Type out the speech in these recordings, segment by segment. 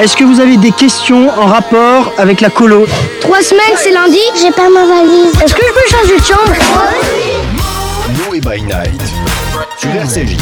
Est-ce que vous avez des questions en rapport avec la colo Trois semaines, c'est lundi J'ai pas ma valise. Est-ce que je peux changer de chambre Noé by Night sur RCJ.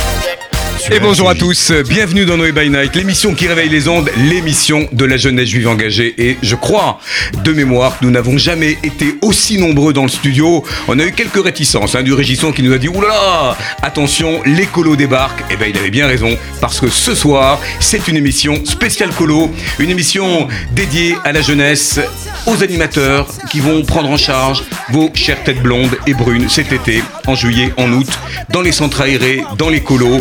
Et bonjour à tous, bienvenue dans Noé by Night, l'émission qui réveille les ondes, l'émission de la jeunesse juive engagée. Et je crois, de mémoire, nous n'avons jamais été aussi nombreux dans le studio. On a eu quelques réticences, hein, du régissant qui nous a dit Oulala, attention, les colos débarquent. Et ben il avait bien raison, parce que ce soir, c'est une émission spéciale colo, une émission dédiée à la jeunesse, aux animateurs qui vont prendre en charge vos chères têtes blondes et brunes cet été, en juillet, en août, dans les centres aérés, dans les colos.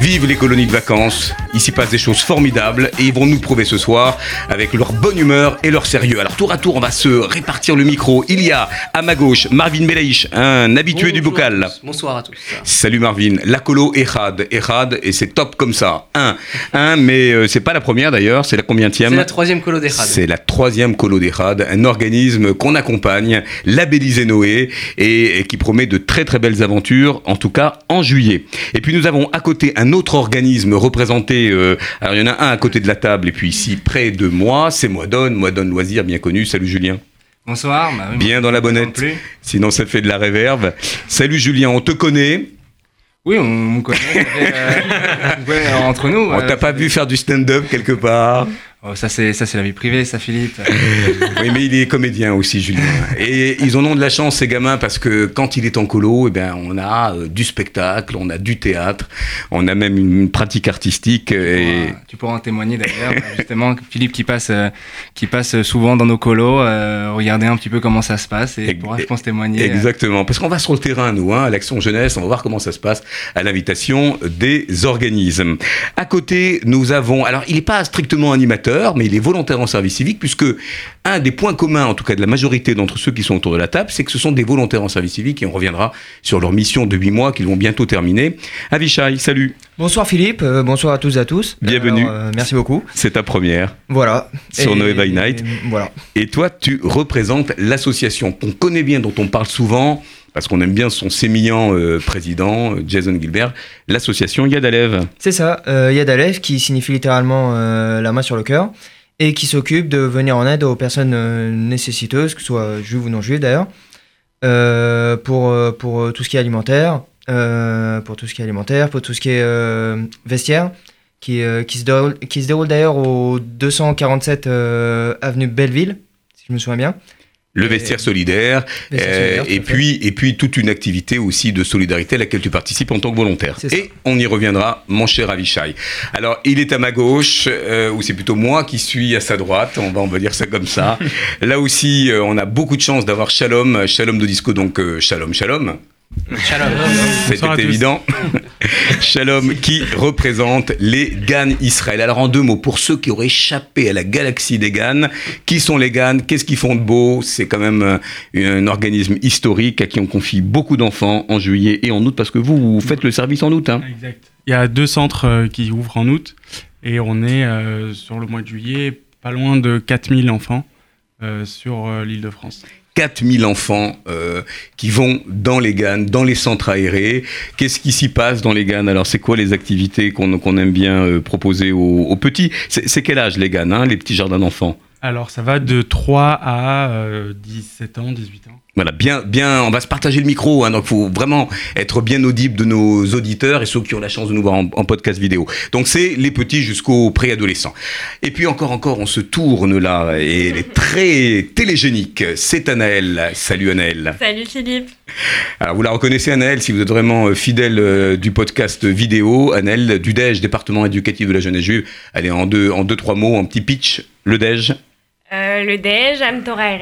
Vive les colonies de vacances. Ici passent des choses formidables et ils vont nous prouver ce soir avec leur bonne humeur et leur sérieux. Alors tour à tour, on va se répartir le micro. Il y a à ma gauche Marvin Belaïch, un habitué du bocal. Bonsoir à tous. Salut Marvin. La colo Ehad. Ehad et c'est top comme ça. Un. Un, mais euh, c'est pas la première d'ailleurs. C'est la combienième C'est la troisième colo d'Erad. C'est la troisième colo d'Ehad, un organisme qu'on accompagne, labellisé Noé, et, et qui promet de très très belles aventures, en tout cas en juillet. Et puis nous avons à côté un autre organisme représenté, euh, alors il y en a un à côté de la table, et puis ici près de moi, c'est Moidonne, Moidonne Loisir, bien connu. Salut Julien. Bonsoir. bah oui, Bien moi, dans la bonnette, sinon ça fait de la réverve. Salut Julien, on te connaît, Oui, on, on connaît. fait, euh, ouais, entre nous. on euh, t'a pas vu faire du stand-up quelque part. Oh, ça c'est ça c'est la vie privée, ça Philippe. Oui, mais il est comédien aussi, Julien. Et ils en ont de la chance, ces gamins, parce que quand il est en colo, eh ben, on a euh, du spectacle, on a du théâtre, on a même une pratique artistique. Et... Tu pourras- Tu pourras en témoigner d'ailleurs, justement, Philippe qui passe, euh, qui passe souvent dans nos colos, euh, regarder un petit peu comment ça se passe et Ex- pourra, je pense, témoigner. euh, Exactement, parce qu'on va sur le terrain, nous, hein, à l'Action Jeunesse, on va voir comment ça se passe à l'invitation des organismes. À côté, nous avons, alors il n'est pas strictement animateur, mais il est volontaire en service civique, puisque un des points communs, en tout cas de la majorité d'entre ceux qui sont autour de la table, c'est que ce sont des volontaires en service civique, et on reviendra sur leur mission de 8 mois qu'ils vont bientôt terminer. Avishai, salut, Bonsoir Philippe, euh, bonsoir à tous et à tous. Bienvenue. Alors, euh, merci beaucoup. c'est ta première. Voilà. Sur Et- Noé by Night. et- Voilà. Et toi, tu représentes l'association qu'on connaît bien, dont on parle souvent, parce qu'on aime bien son sémillant euh, président, euh, Jason Gilbert, l'association Yad Alev. C'est ça, euh, Yad Aleph qui signifie littéralement euh, la main sur le cœur et qui s'occupe de venir en aide aux personnes nécessiteuses, que ce soit juives ou non juives d'ailleurs, pour, pour tout ce qui est alimentaire, pour tout ce qui est alimentaire, pour tout ce qui est vestiaire, qui, qui se déroule, qui se déroule d'ailleurs au 247 euh, avenue Belleville, si je me souviens bien. Le vestiaire solidaire, Vestiaire euh, solidaire, et puis et puis toute une activité aussi de solidarité à laquelle tu participes en tant que volontaire. Et on y reviendra, mon cher Avishai. Alors il est à ma gauche, euh, ou c'est plutôt moi qui suis à sa droite. On va on va dire ça comme ça. Là aussi, euh, on a beaucoup de chance d'avoir Shalom, Shalom de disco, donc euh, Shalom, Shalom. C'était évident. Shalom qui représente les GAN Israël. Alors en deux mots, pour ceux qui auraient échappé à la galaxie des GAN, qui sont les GAN Qu'est-ce qu'ils font de beau? C'est quand même euh, un organisme historique à qui on confie beaucoup d'enfants en juillet et en août, parce que vous, vous faites le service en août. Hein Exact. Il y a deux centres euh, qui ouvrent en août et on est euh, sur le mois de juillet pas loin de 4000 enfants euh, sur l'île de France. 4000 enfants euh, qui vont dans les GAN, dans les centres aérés. Qu'est-ce qui s'y passe dans les GAN Alors, c'est quoi les activités qu'on aime bien euh, proposer aux, petits? C'est quel âge les GAN, hein, les petits jardins d'enfants? Alors ça va de 3 à euh, 17 ans, 18 ans. Voilà, bien, bien, on va se partager le micro, hein, donc faut vraiment être bien audible de nos auditeurs et ceux qui ont la chance de nous voir en, en podcast vidéo. Donc c'est les petits jusqu'aux préadolescents. Et puis encore, encore, on se tourne là et elle est très télégénique. C'est Anaël. Salut Anaël. Salut Philippe. Alors vous la reconnaissez Anaël si vous êtes vraiment euh, fidèle euh, du podcast vidéo. Anaël du DEJ, département éducatif de la jeunesse juive. Allez en deux, en deux trois mots, un petit pitch. Le DEJ. Euh, le DEJ, Am Torah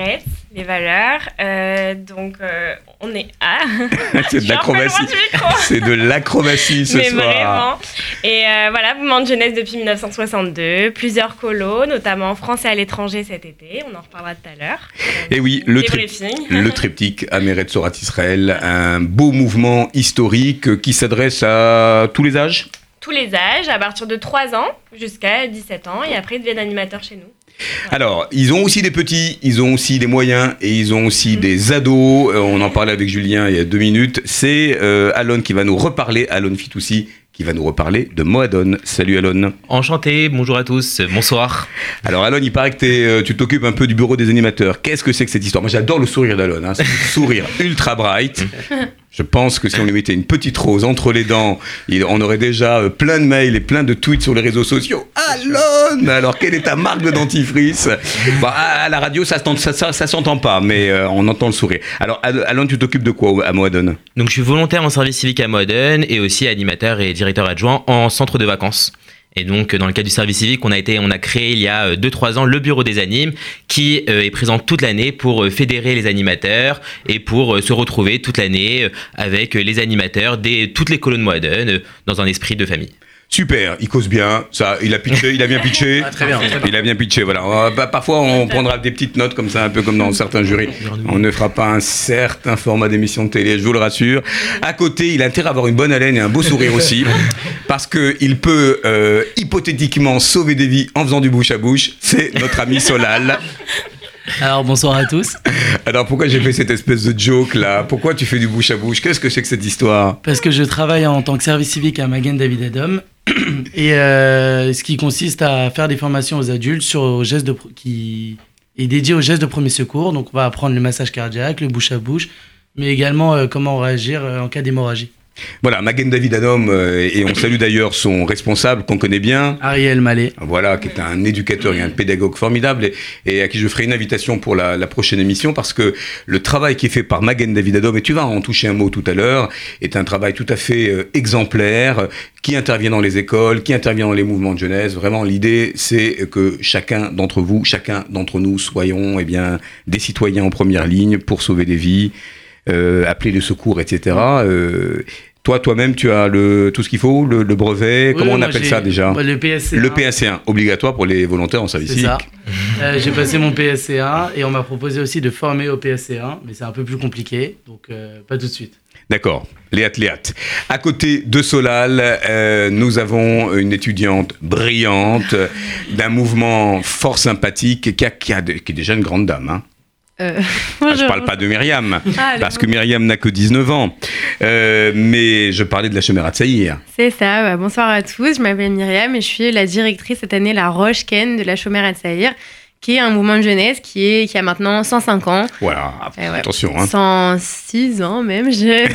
les valeurs. Euh, donc, euh, on est à. C'est de l'acrobatie. C'est de l'acrobatie ce Mais soir. vraiment. Et voilà, mouvement de jeunesse depuis 1962. Plusieurs colos, notamment en France et à l'étranger cet été. On en reparlera tout à l'heure. Et oui, le, tri- le triptyque Ameret Sorat Israël, un beau mouvement historique qui s'adresse à tous les âges? Tous les âges, à partir de 3 ans jusqu'à 17 ans. Et après, ils deviennent animateurs chez nous. Alors, ils ont aussi des petits, ils ont aussi des moyens et ils ont aussi des ados. Euh, on en parlait avec Julien il y a deux minutes. C'est euh, Alon qui va nous reparler, Alon Fitoussi, qui va nous reparler de Moadone. Salut Alon. Enchanté, bonjour à tous, bonsoir. Alors Alon, il paraît que euh, tu t'occupes un peu du bureau des animateurs. Qu'est-ce que c'est que cette histoire? Moi j'adore le sourire d'Alon, hein. c'est un sourire ultra bright. Je pense que si on lui mettait une petite rose entre les dents, il, on aurait déjà euh, plein de mails et plein de tweets sur les réseaux sociaux. Alon Alors, quelle est ta marque de dentifrice? Bon, À la radio, ça, ça, ça, ça s'entend pas, mais euh, on entend le sourire. Alors, Al- Alon, tu t'occupes de quoi à Moadone? Donc je suis volontaire en service civique à Modène et aussi animateur et directeur adjoint en centre de vacances. Et donc dans le cadre du service civique, on a été, on a créé il y a 2-3 ans le bureau des animes qui euh, est présent toute l'année pour euh, fédérer les animateurs et pour euh, se retrouver toute l'année euh, avec euh, les animateurs des toutes les colonnes euh, dans un esprit de famille. Super, il cause bien, ça, il a pitché, il a bien pitché. très bien, très bien. Il a bien pitché, voilà. Euh, bah, parfois, on prendra des petites notes comme ça, un peu comme dans certains jurys. On ne fera pas un certain format d'émission de télé, je vous le rassure. À côté, il a intérêt à avoir une bonne haleine et un beau sourire aussi, parce que il peut euh, hypothétiquement sauver des vies en faisant du bouche à bouche. C'est notre ami Solal. Alors bonsoir à tous. Alors pourquoi j'ai fait cette espèce de joke là? Pourquoi tu fais du bouche à bouche? Qu'est-ce que c'est que cette histoire? Parce que je travaille en tant que service civique à Magen David Adom et euh, ce qui consiste à faire des formations aux adultes sur gestes de qui est dédié aux gestes de premier secours. Donc on va apprendre le massage cardiaque, le bouche à bouche, mais également euh, comment réagir euh, en cas d'hémorragie. Voilà, Magen David Adom, euh, et on salue d'ailleurs son responsable qu'on connaît bien. Ariel Mallet. Voilà, qui est un éducateur et un pédagogue formidable et, et à qui je ferai une invitation pour la, la prochaine émission parce que le travail qui est fait par Magen David Adom, et tu vas en toucher un mot tout à l'heure, est un travail tout à fait euh, exemplaire, qui intervient dans les écoles, qui intervient dans les mouvements de jeunesse. Vraiment, l'idée, c'est que chacun d'entre vous, chacun d'entre nous soyons eh bien, des citoyens en première ligne pour sauver des vies, euh, appeler les secours, etc. Euh, toi, toi-même, tu as le, tout ce qu'il faut, le, le brevet, Oui, comment on appelle ça déjà le PSC1. Le PSC1, obligatoire pour les volontaires en service civique. Euh, J'ai passé mon PSC1 et on m'a proposé aussi de former au PSC1, mais c'est un peu plus compliqué, donc euh, pas tout de suite. D'accord, Léat Léat. À côté de Solal, euh, nous avons une étudiante brillante d'un mouvement fort sympathique qui, a- qui a de- qui est déjà une grande dame. hein. Euh, Ah, je bonjour. parle pas de Myriam, Ah, parce que Myriam n'a que 19 ans. Euh, mais je parlais de la chemera de Saïr. C'est ça, bah, bonsoir à tous, je m'appelle Myriam et je suis la directrice cette année, la Roche Ken de la Chômère à Saïr, qui est un mouvement de jeunesse qui, est, qui a maintenant 105 ans. Voilà, ouais. attention. Hein. 106 ans même, je...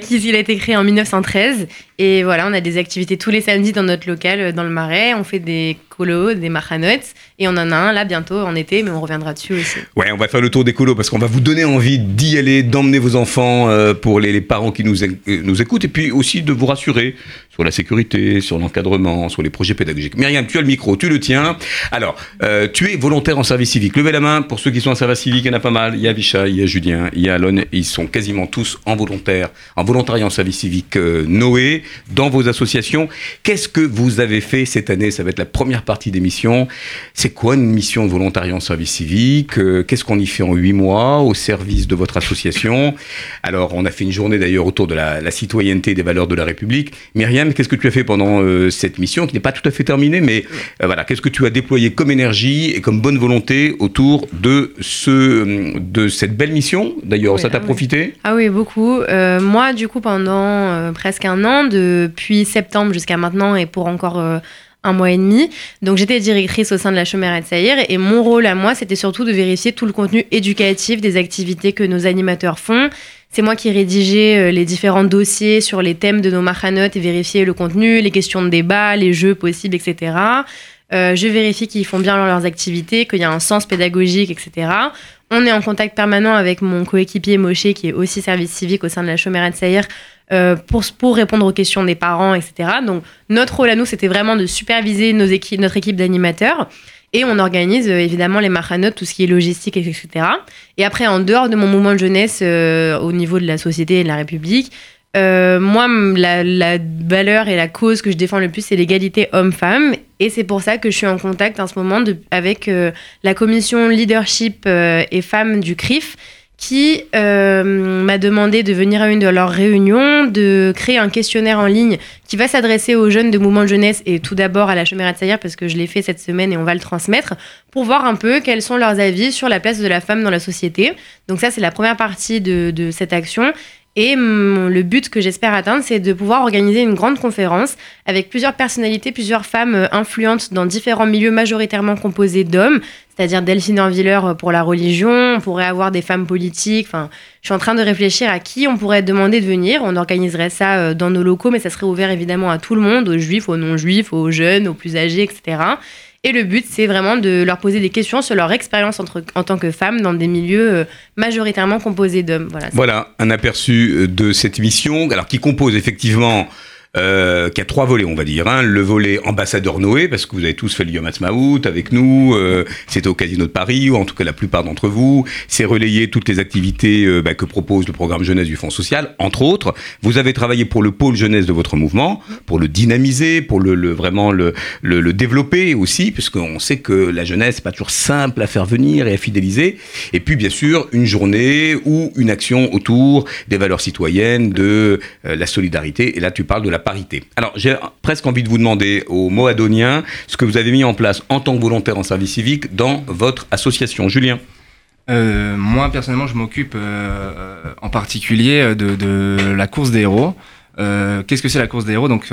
qui il a été créé en 1913. Et voilà, on a des activités tous les samedis dans notre local, euh, dans le Marais. On fait des colos, des maranotes. Et on en a un là bientôt en été, mais on reviendra dessus aussi. Ouais, on va faire le tour des colos parce qu'on va vous donner envie d'y aller, d'emmener vos enfants euh, pour les, parents qui nous, euh, nous écoutent et puis aussi de vous rassurer sur la sécurité, sur l'encadrement, sur les projets pédagogiques. Myriam, tu as le micro, tu le tiens. Alors, tu es volontaire en service civique. Levez la main pour ceux qui sont en service civique, il y en a pas mal. Il y a Vichat, il y a Julien, il y a Alon. Ils sont quasiment tous en volontaire, en volontariat en service civique Noé, dans vos associations. Qu'est-ce que vous avez fait cette année? Ça va être la première partie d'émission. C'est quoi une mission de volontariat en service civique? Euh, Qu'est-ce qu'on y fait en huit mois au service de votre association? Alors, on a fait une journée d'ailleurs autour de la, la citoyenneté et des valeurs de la République. Myriam, qu'est-ce que tu as fait pendant euh, cette mission qui n'est pas tout à fait terminée, mais euh, voilà, qu'est-ce que tu as déployé comme énergie et comme bonne volonté autour de ce de cette belle mission? D'ailleurs, Oui, ça t'a ah oui. profité? Ah oui, beaucoup. Euh, moi, du coup, pendant presque un an, depuis septembre jusqu'à maintenant et pour encore euh, un mois et demi, donc j'étais directrice au sein de la Chaumière de Saïr et mon rôle à moi, c'était surtout de vérifier tout le contenu éducatif des activités que nos animateurs font. C'est moi qui rédigeais euh, les différents dossiers sur les thèmes de nos machanotes et vérifier le contenu, les questions de débat, les jeux possibles, etc. Euh, je vérifie qu'ils font bien leurs activités, qu'il y a un sens pédagogique, etc. On est en contact permanent avec mon coéquipier Moshe, qui est aussi service civique au sein de la Chaumière de euh, pour, répondre aux questions des parents, etc. Donc, notre rôle à nous, c'était vraiment de superviser notre équipe d'animateurs. Et on organise euh, évidemment les maranotes, tout ce qui est logistique, etc. Et après, en dehors de mon mouvement de jeunesse euh, au niveau de la société et de la République, euh, moi, la, valeur et la cause que je défends le plus, c'est l'égalité homme-femme. Et c'est pour ça que je suis en contact en ce moment avec euh, la commission leadership euh, et femmes du CRIF qui m'a demandé de venir à une de leurs réunions, de créer un questionnaire en ligne qui va s'adresser aux jeunes de mouvement de jeunesse et tout d'abord à la Chemera de Saïr parce que je l'ai fait cette semaine et on va le transmettre pour voir un peu quels sont leurs avis sur la place de la femme dans la société. Donc ça, c'est la première partie de cette action. Et le but que j'espère atteindre, c'est de pouvoir organiser une grande conférence avec plusieurs personnalités, plusieurs femmes euh, influentes dans différents milieux majoritairement composés d'hommes, c'est-à-dire Delphine Orviller euh, pour la religion, on pourrait avoir des femmes politiques. Enfin, je suis en train de réfléchir à qui on pourrait demander de venir. On organiserait ça euh, dans nos locaux, mais ça serait ouvert évidemment à tout le monde, aux juifs, aux non-juifs, aux jeunes, aux plus âgés, etc. Et le but, c'est vraiment de leur poser des questions sur leur expérience en tant que femmes dans des milieux euh, majoritairement composés d'hommes. Voilà. Voilà un aperçu euh, de cette émission, alors qui compose effectivement. Euh, qui a trois volets, on va dire. hein. Le volet ambassadeur Noé, parce que vous avez tous fait le Yom avec nous. Euh, C'était au Casino de Paris, ou en tout cas la plupart d'entre vous. C'est relayer toutes les activités euh, bah, que propose le programme jeunesse du Fonds social, entre autres. Vous avez travaillé pour le pôle jeunesse de votre mouvement, pour le dynamiser, pour le, le- vraiment le, le, le développer aussi, puisqu'on sait que la jeunesse c'est pas toujours simple à faire venir et à fidéliser. Et puis bien sûr une journée ou une action autour des valeurs citoyennes, de euh, la solidarité. Et là tu parles de la parité. Alors j'ai presque envie de vous demander aux Moadoniens ce que vous avez mis en place en tant que volontaire en service civique dans votre association. Julien. Euh, moi personnellement, je m'occupe euh, en particulier euh, de, la course des héros. Qu'est-ce que c'est la course des héros? Donc,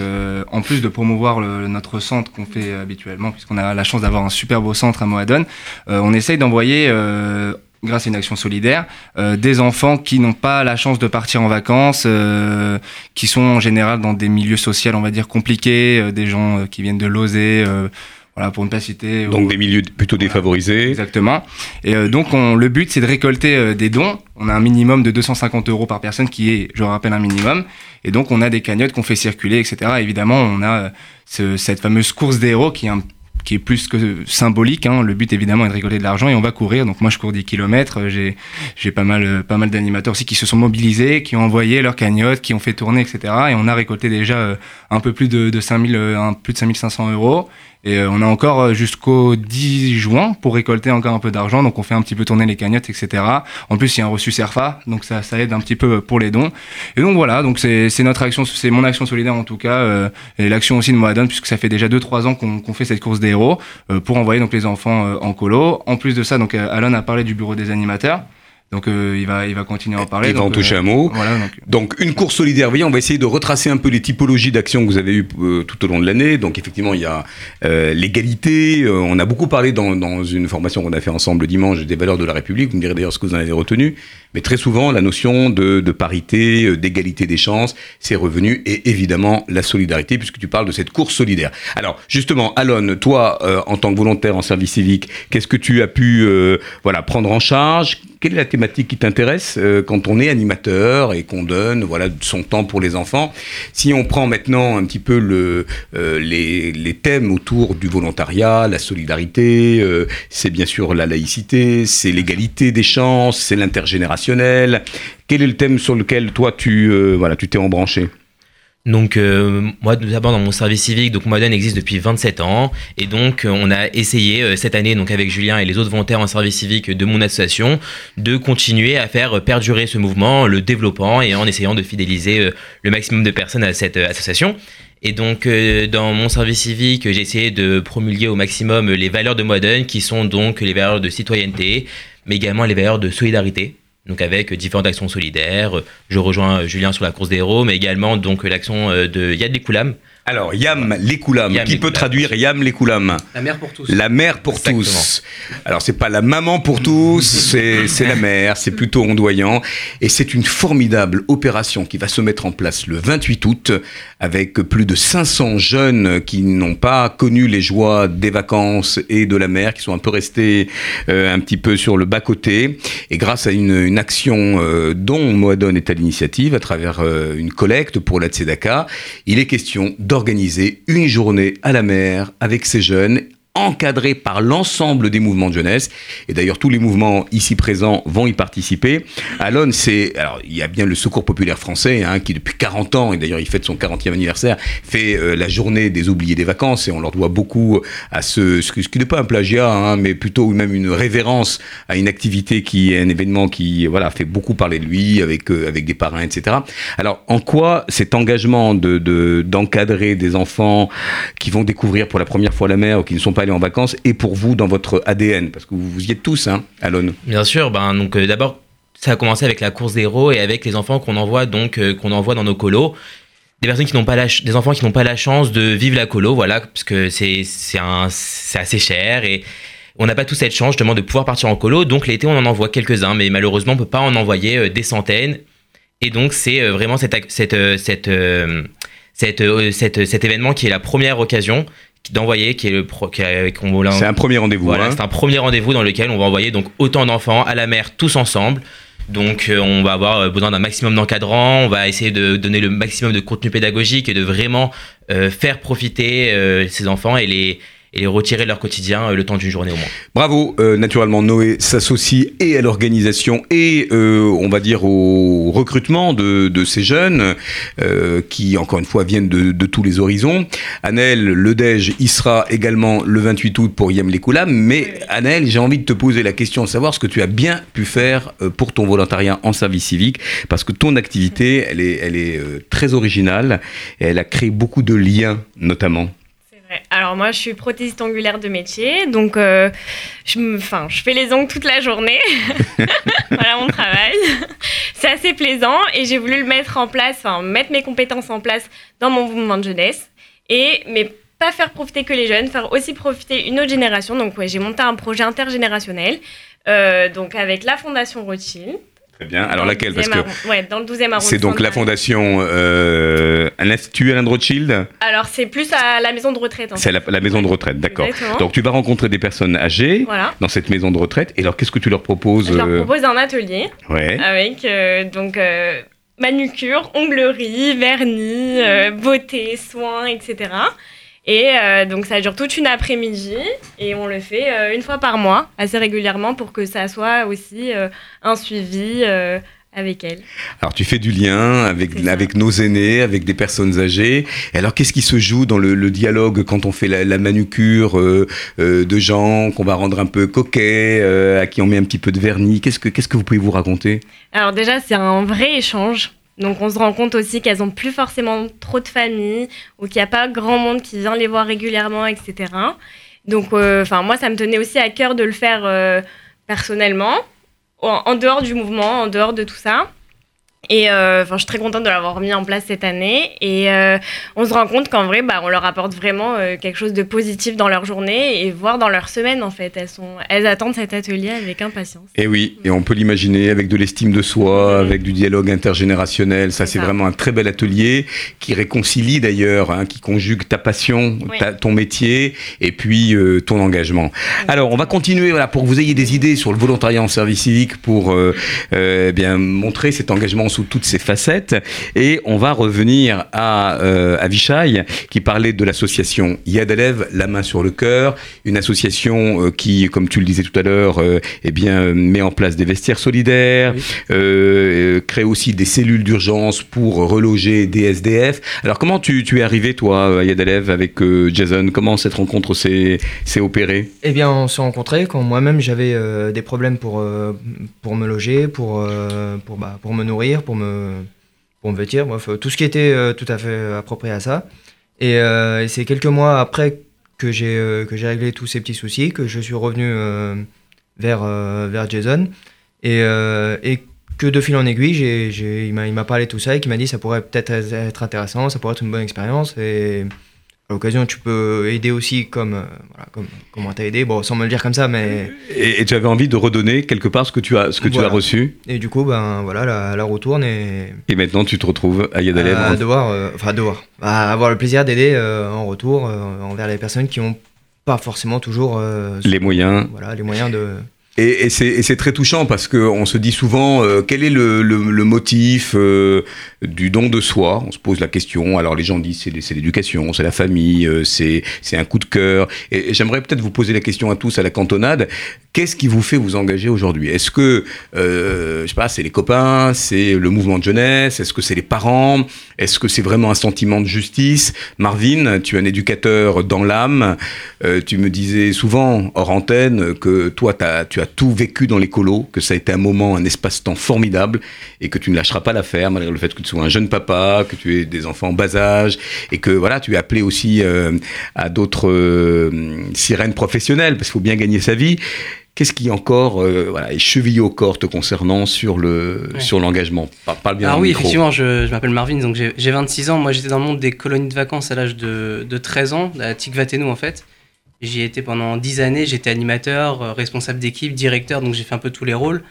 en plus de promouvoir notre centre qu'on fait habituellement, puisqu'on a la chance d'avoir un super beau centre à Moadone, euh, on essaye d'envoyer, grâce à une action solidaire, euh, des enfants qui n'ont pas la chance de partir en vacances, euh, qui sont en général dans des milieux sociaux, on va dire compliqués, euh, des gens euh, qui viennent de l'oser. voilà, pour ne pas citer. Donc des milieux plutôt défavorisés. Exactement. Et euh, donc on, le but c'est de récolter euh, des dons. On a un minimum de 250 euros par personne qui est, je rappelle, un minimum. Et donc on a des cagnottes qu'on fait circuler, etc. Évidemment, on a euh, ce- cette fameuse course des héros qui est un qui est plus que symbolique. hein. Le but évidemment est de récolter de l'argent et on va courir. Donc moi je cours 10 km. J'ai j'ai pas mal euh, pas mal d'animateurs aussi qui se sont mobilisés, qui ont envoyé leurs cagnottes, qui ont fait tourner, etc. Et on a récolté déjà euh, un peu plus de, de 5000 euh, un- plus de 5500 euros. Et euh, on a encore euh, jusqu'au 10 juin pour récolter encore un peu d'argent. Donc on fait un petit peu tourner les cagnottes, etc. En plus, il y a un reçu SERFA, donc ça, ça aide un petit peu pour les dons. Et donc voilà, donc c'est notre action, c'est mon action solidaire en tout cas, euh, et l'action aussi de Moadone, puisque ça fait déjà 2-3 ans qu'on fait cette course des héros euh, pour envoyer donc les enfants euh, en colo. En plus de ça, donc euh, Alan a parlé du bureau des animateurs. Donc euh, il va il va continuer à en parler. Il va en toucher euh, un mot. Voilà, donc Donc une course solidaire, voyez, on va essayer de retracer un peu les typologies d'actions que vous avez eues euh, tout au long de l'année. Donc effectivement, il y a euh, l'égalité. euh, on a beaucoup parlé dans, dans une formation qu'on a fait ensemble dimanche des valeurs de la République. Vous me direz d'ailleurs ce que vous en avez retenu. Mais très souvent, la notion de, parité, euh, d'égalité des chances, c'est revenu. Et évidemment, la solidarité, puisque tu parles de cette course solidaire. Alors justement, Alon, toi, euh, en tant que volontaire en service civique, qu'est-ce que tu as pu euh, voilà, prendre en charge? Quelle est la thématique qui t'intéresse quand on est animateur et qu'on donne voilà son temps pour les enfants? Si on prend maintenant un petit peu le, les, thèmes autour du volontariat, la solidarité, c'est bien sûr la laïcité, c'est l'égalité des chances, c'est Quel est le thème sur lequel toi tu euh, voilà tu t'es embranché? Donc euh, moi d'abord dans mon service civique, donc Modern existe depuis 27 ans et donc euh, on a essayé cette année donc avec Julien et les autres volontaires en service civique de mon association de continuer à faire perdurer ce mouvement, en le développant et en essayant de fidéliser le maximum de personnes à cette association. Et donc, dans mon service civique, j'ai essayé de promulguer au maximum les valeurs de Modern, qui sont donc les valeurs de citoyenneté, mais également les valeurs de solidarité. Donc, avec différentes actions solidaires. Je rejoins Julien sur la course des héros, mais également donc l'action euh, de Yad Lekoulam. Alors, Yam Lekoulam, qui peut traduire Yam Lekoulam La mère pour tous. La mère pour Exactement. tous. Alors c'est pas la maman pour tous, c'est c'est la mère, c'est plutôt ondoyant. Et c'est une formidable opération qui va se mettre en place le 28 août avec plus de 500 jeunes qui n'ont pas connu les joies des vacances et de la mer, qui sont un peu restés euh, un petit peu sur le bas-côté. Et grâce à une, une action euh, dont Moadone est à l'initiative, à travers euh, une collecte pour la Tzedaka, il est question d'organiser une journée à la mer avec ces jeunes encadré par l'ensemble des mouvements de jeunesse. Et d'ailleurs, tous les mouvements ici présents vont y participer. Alon, c'est, alors, il y a bien le Secours populaire français, hein, qui depuis 40 ans, et d'ailleurs, il fête son 40e anniversaire, fait euh, la journée des oubliés des vacances, et on leur doit beaucoup à ce, ce, qui- n'est pas un plagiat, hein, mais plutôt même une révérence à une activité qui est un événement qui, voilà, fait beaucoup parler de lui, avec, euh, avec des parrains, etc. Alors, en quoi cet engagement de, de- d'encadrer des enfants qui vont découvrir pour la première fois la mer ou qui ne sont pas allés en vacances est pour vous dans votre ADN Parce que vous, vous y êtes tous, hein, Alon Bien sûr, ben, donc euh, d'abord, ça a commencé avec la course des et avec les enfants qu'on envoie donc euh, qu'on envoie dans nos colos. Des personnes qui n'ont pas la des enfants qui n'ont pas la chance de vivre la colo, voilà, parce que c'est c'est assez cher et on n'a pas tous cette chance justement de pouvoir partir en colo. Donc l'été on en envoie quelques-uns, mais malheureusement on peut pas en envoyer euh, des centaines. Et donc c'est vraiment cette cette cette cette, cette- cet événement qui est la première occasion d'envoyer, qui est le pro, qui est- qu'on l'a- C'est un premier rendez-vous. voilà, hein. c'est un premier rendez-vous dans lequel on va envoyer donc autant d'enfants à la mer tous ensemble. Donc euh, on va avoir euh, besoin d'un maximum d'encadrants, on va essayer de donner le maximum de contenu pédagogique et de vraiment euh, faire profiter euh, ces enfants et les, et retirer leur quotidien euh, le temps d'une journée au moins. Bravo, euh, naturellement, Noé s'associe et à l'organisation et, euh, on va dire, au recrutement de, de ces jeunes euh, qui, encore une fois, viennent de, de tous les horizons. Annelle, le DEJ, y sera également le 28 août pour Yem. Mais Annelle, j'ai envie de te poser la question de savoir ce que tu as bien pu faire euh, pour ton volontariat en service civique, parce que ton activité, elle est, elle est euh, très originale et elle a créé beaucoup de liens, notamment. Alors moi, je suis prothésiste angulaire de métier, donc euh, je, je fais les ongles toute la journée. voilà mon travail. C'est assez plaisant et j'ai voulu le mettre en place, enfin mettre mes compétences en place dans mon mouvement de jeunesse et mais pas faire profiter que les jeunes, faire aussi profiter une autre génération. Donc ouais, j'ai monté un projet intergénérationnel, euh, donc avec la Fondation Rothschild. Très bien. Alors laquelle? Parce 12e que ouais, dans le 12e arrondissement. C'est donc la fondation euh, l'Institut Alain de Rothschild? Alors c'est plus à la maison de retraite. C'est la, la maison de retraite, d'accord. Donc tu vas rencontrer des personnes âgées Voilà. dans cette maison de retraite. Et alors qu'est-ce que tu leur proposes Je leur euh, propose un atelier. Ouais. avec euh, donc euh, manucure, onglerie, vernis, euh, beauté, soins, etc. Et euh, donc ça dure toute une après-midi et on le fait euh, une fois par mois, assez régulièrement, pour que ça soit aussi euh, un suivi avec elle. Alors tu fais du lien avec, avec nos aînés, avec des personnes âgées. Et alors qu'est-ce qui se joue dans le, le dialogue quand on fait la, la manucure euh, euh, de gens qu'on va rendre un peu coquets, euh, à qui on met un petit peu de vernis? Qu'est-ce que, qu'est-ce que vous pouvez vous raconter? Alors déjà, c'est un vrai échange. Donc on se rend compte aussi qu'elles n'ont plus forcément trop de famille ou qu'il n'y a pas grand monde qui vient les voir régulièrement, etc. Donc euh, moi, ça me tenait aussi à cœur de le faire euh, personnellement, en, en dehors du mouvement, en dehors de tout ça. Et euh, enfin, je suis très contente de l'avoir mis en place cette année. Et euh, on se rend compte qu'en vrai, bah, on leur apporte vraiment euh, quelque chose de positif dans leur journée et voire dans leur semaine en fait. Elles, sont, elles attendent cet atelier avec impatience. Et oui, et on peut l'imaginer avec de l'estime de soi, avec du dialogue intergénérationnel. Ça, c'est vraiment un très bel atelier qui réconcilie d'ailleurs, hein, qui conjugue ta passion, Oui. ta- ton métier et puis ton engagement. Alors, on va continuer voilà, pour que vous ayez des idées sur le volontariat en service civique pour eh bien montrer cet engagement sous toutes ses facettes. Et on va revenir à euh, Avishai qui parlait de l'association Yad la main sur le cœur, une association euh, qui, comme tu le disais tout à l'heure, euh, eh bien met en place des vestiaires solidaires, euh, euh, crée aussi des cellules d'urgence pour reloger des SDF. Alors comment tu, tu es arrivé toi à Yad avec Jason? Comment cette rencontre s'est s'est opérée? Eh bien, on s'est rencontrés quand moi-même j'avais des problèmes pour, pour me loger, pour, pour, bah, pour me nourrir, pour me, pour me vêtir, euh, tout ce qui était euh, tout à fait approprié à ça. Et, euh, c'est quelques mois après que j'ai euh, réglé tous ces petits soucis que je suis revenu euh, vers, euh, vers Jason. Et, euh, et que de fil en aiguille, il m'a parlé tout ça et qu'il m'a dit ça pourrait peut-être être intéressant, ça pourrait être une bonne expérience. Et à l'occasion, tu peux aider aussi comme, euh, voilà, comme comment t'as aidé, bon, sans me le dire comme ça, mais et, et tu avais envie de redonner quelque part ce que tu as, ce que tu as reçu et du coup, ben voilà, la, la roue tourne et et maintenant tu te retrouves à Yad Alev. à devoir, euh, enfin devoir, à avoir le plaisir d'aider euh, en retour euh, envers les personnes qui ont pas forcément toujours les moyens. voilà, les moyens de. Et, c'est très touchant parce qu'on se dit souvent euh, quel est le, motif euh, du don de soi? On se pose la question. Alors les gens disent c'est l'éducation, c'est la famille, euh, c'est un coup de cœur. Et, j'aimerais peut-être vous poser la question à tous à la cantonade. Qu'est-ce qui vous fait vous engager aujourd'hui? Est-ce que je sais pas, c'est les copains, c'est le mouvement de jeunesse? Est-ce que c'est les parents? Est-ce que c'est vraiment un sentiment de justice? Marvin, tu es un éducateur dans l'âme. Tu me disais souvent hors antenne que toi, tu as tout vécu dans les colos, que ça a été un moment, un espace-temps formidable et que tu ne lâcheras pas l'affaire malgré le fait que tu sois un jeune papa, que tu aies des enfants en bas âge et que voilà, tu es appelé aussi euh, à d'autres euh, sirènes professionnelles parce qu'il faut bien gagner sa vie. Qu'est-ce qui encore euh, voilà, est chevillé au corps te concernant sur le Ouais. sur l'engagement? Par- Parle bien le oui, micro. effectivement, je, je m'appelle Marvin, donc j'ai j'ai 26 ans. Moi, j'étais dans le monde des colonies de vacances à l'âge de, de 13 ans, à Tikvatenou en fait. J'y ai été pendant 10 années, j'étais animateur, euh, responsable d'équipe, directeur, donc j'ai fait un peu tous les rôles.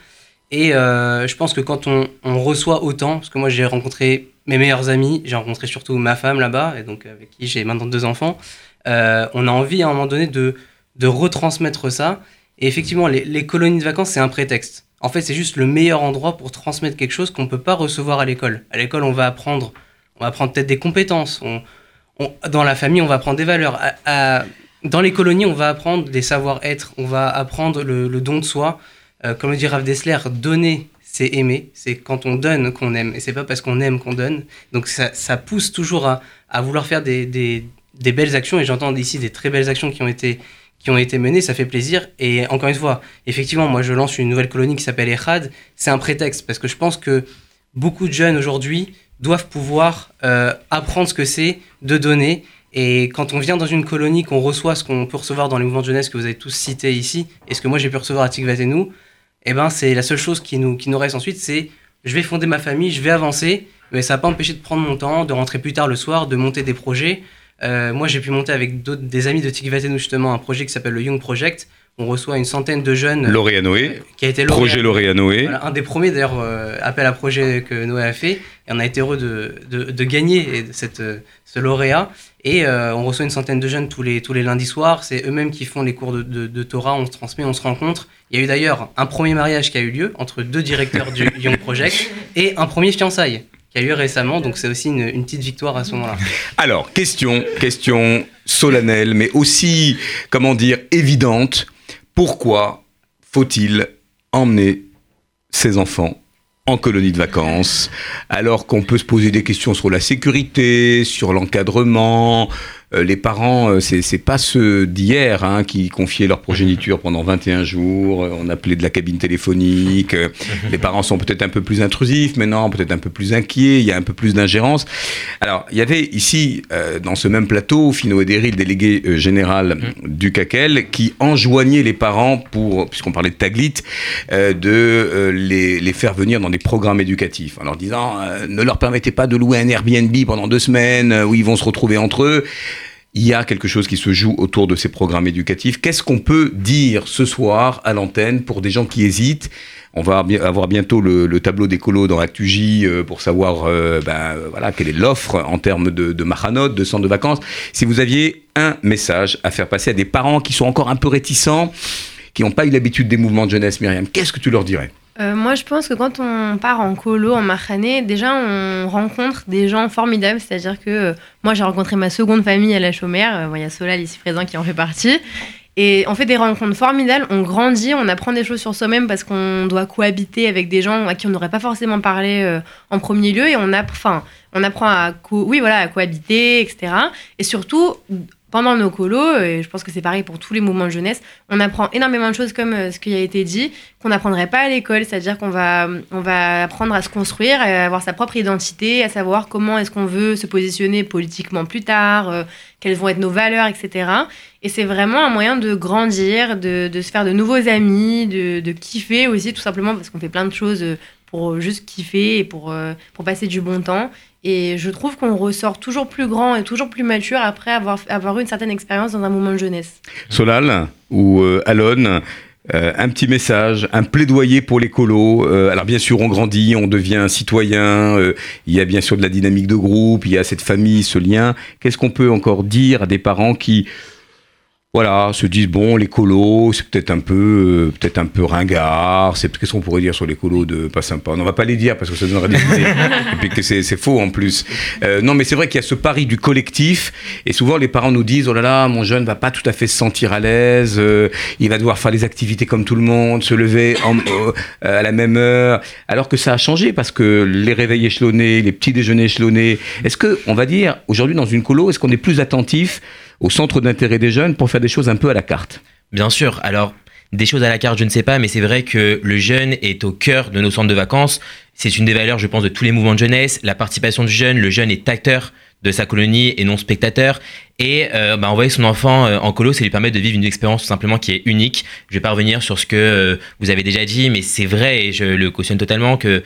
Et euh, je pense que quand on, on reçoit autant, parce que moi j'ai rencontré mes meilleurs amis, j'ai rencontré surtout ma femme là-bas, et donc avec qui j'ai maintenant deux enfants, euh, on a envie à un moment donné de, de retransmettre ça. Et effectivement, les, colonies de vacances, c'est un prétexte. En fait, c'est juste le meilleur endroit pour transmettre quelque chose qu'on ne peut pas recevoir à l'école. À l'école, on va apprendre, on va apprendre peut-être des compétences. Dans la famille, on va apprendre des valeurs. Dans les colonies, on va apprendre des savoir-être. On va apprendre le, don de soi. Euh, comme le dit Rav Dessler, donner, c'est aimer. C'est quand on donne qu'on aime. Et c'est pas parce qu'on aime qu'on donne. Donc ça, pousse toujours à, vouloir faire des, belles actions. Et j'entends ici des très belles actions qui ont été menées, ça fait plaisir. Et encore une fois, effectivement, moi je lance une nouvelle colonie qui s'appelle Echad. C'est un prétexte parce que je pense que beaucoup de jeunes aujourd'hui doivent pouvoir euh, apprendre ce que c'est de donner. Et quand on vient dans une colonie, qu'on reçoit ce qu'on peut recevoir dans les mouvements de jeunesse que vous avez tous cités ici, et ce que moi j'ai pu recevoir à Tikvatenou, eh ben c'est la seule chose qui nous, qui nous reste ensuite, c'est je vais fonder ma famille, je vais avancer, mais ça n'a pas empêché de prendre mon temps, de rentrer plus tard le soir, de monter des projets. Euh, moi, j'ai pu monter avec des amis de Tikvatenou justement un projet qui s'appelle le Young Project. On reçoit une centaine de jeunes. Lauréat Noé, qui a été projet Lauréat Noé. Voilà, un des premiers d'ailleurs euh, appel à projet que Noé a fait. Et on a été heureux de, de, de gagner cette, euh, ce lauréat. Et euh, on reçoit une centaine de jeunes tous les, tous les lundis soirs. C'est eux-mêmes qui font les cours de, de, Torah. On se transmet, on se rencontre. Il y a eu d'ailleurs un premier mariage qui a eu lieu entre deux directeurs du Young Project et un premier fiançailles qui a eu lieu récemment. Donc c'est aussi une, une petite victoire à ce moment-là. Alors, question, question solennelle, mais aussi, comment dire, évidente. Pourquoi faut-il emmener ses enfants en colonie de vacances, alors qu'on peut se poser des questions sur la sécurité, sur l'encadrement. Euh, les parents, euh, c'est c'est pas ceux d'hier hein, qui confiaient leur progéniture pendant 21 jours. euh, On appelait de la cabine téléphonique. les parents sont peut-être un peu plus intrusifs maintenant, peut-être un peu plus inquiets. Il y a un peu plus d'ingérence. Alors, il y avait ici, euh, dans ce même plateau, Fino Ederi, le délégué euh, général du CACEL, qui enjoignait les parents, pour, puisqu'on parlait de Taglit, euh, de euh, les, les faire venir dans des programmes éducatifs, en leur disant euh, ne leur permettez pas de louer un Airbnb pendant deux semaines où ils vont se retrouver entre eux. Il y a quelque chose qui se joue autour de ces programmes éducatifs. Qu'est-ce qu'on peut dire ce soir à l'antenne pour des gens qui hésitent? On va avoir bientôt le, le tableau d'écolo dans ActuJ euh, pour savoir euh, ben, voilà, quelle est l'offre en termes de, de de centres de vacances. Si vous aviez un message à faire passer à des parents qui sont encore un peu réticents, qui n'ont pas eu l'habitude des mouvements de jeunesse, Myriam, qu'est-ce que tu leur dirais? Euh, moi, je pense que quand on part en colo, en Mahané, déjà, on rencontre des gens formidables. C'est-à-dire que euh, moi, j'ai rencontré ma seconde famille à la chaumière. Euh, Il y a Solal ici présent qui en fait partie. Et on fait des rencontres formidables, on grandit, on apprend des choses sur soi-même parce qu'on doit cohabiter avec des gens à qui on n'aurait pas forcément parlé en premier lieu. Et on, enfin, on apprend à, co- oui, voilà, à cohabiter, etc. Et surtout, pendant nos colos, et je pense que c'est pareil pour tous les mouvements de jeunesse, on apprend énormément de choses comme euh, ce qui a été dit, qu'on n'apprendrait pas à l'école, c'est-à-dire qu'on va, on va apprendre à se construire, à avoir sa propre identité, à savoir comment est-ce qu'on veut se positionner politiquement plus tard, euh, quelles vont être nos valeurs, etc. Et c'est vraiment un moyen de grandir, de, de se faire de nouveaux amis, de, de kiffer aussi, tout simplement parce qu'on fait plein de choses euh, pour juste kiffer et pour, euh, pour passer du bon temps. Et je trouve qu'on ressort toujours plus grand et toujours plus mature après avoir, avoir eu une certaine expérience dans un moment de jeunesse. Solal ou euh, Alon euh, un petit message, un plaidoyer pour l'écolo. Euh, alors bien sûr, on grandit, on devient citoyen. euh, il y a bien sûr de la dynamique de groupe, il y a cette famille, ce lien. Qu'est-ce qu'on peut encore dire à des parents qui, voilà, se disent bon, l'écolo, c'est peut-être un peu, euh, peut-être un peu ringard. C'est qu'est-ce qu'on pourrait dire sur l'écolo de pas sympa? On va pas les dire parce que ça donnerait des idées. Et puis que c'est faux en plus. Euh, non, mais c'est vrai qu'il y a ce pari du collectif. Et souvent, les parents nous disent oh là là, mon jeune va pas tout à fait se sentir à l'aise. euh, il va devoir faire les activités comme tout le monde, se lever en- à la même heure. Alors que ça a changé parce que les réveils échelonnés, les petits déjeuners échelonnés. Est-ce que, on va dire, aujourd'hui dans une colo, est-ce qu'on est plus attentif au centre d'intérêt des jeunes pour faire des choses un peu à la carte Bien sûr. Alors, des choses à la carte, je ne sais pas, mais c'est vrai que le jeune est au cœur de nos centres de vacances. C'est une des valeurs, je pense, de tous les mouvements de jeunesse. La participation du jeune, le jeune est acteur de sa colonie et non spectateur. Et euh, bah, envoyer son enfant euh, en colo, ça lui permet de vivre une expérience tout simplement qui est unique. Je vais pas revenir sur ce que euh, vous avez déjà dit, mais c'est vrai et je le cautionne totalement que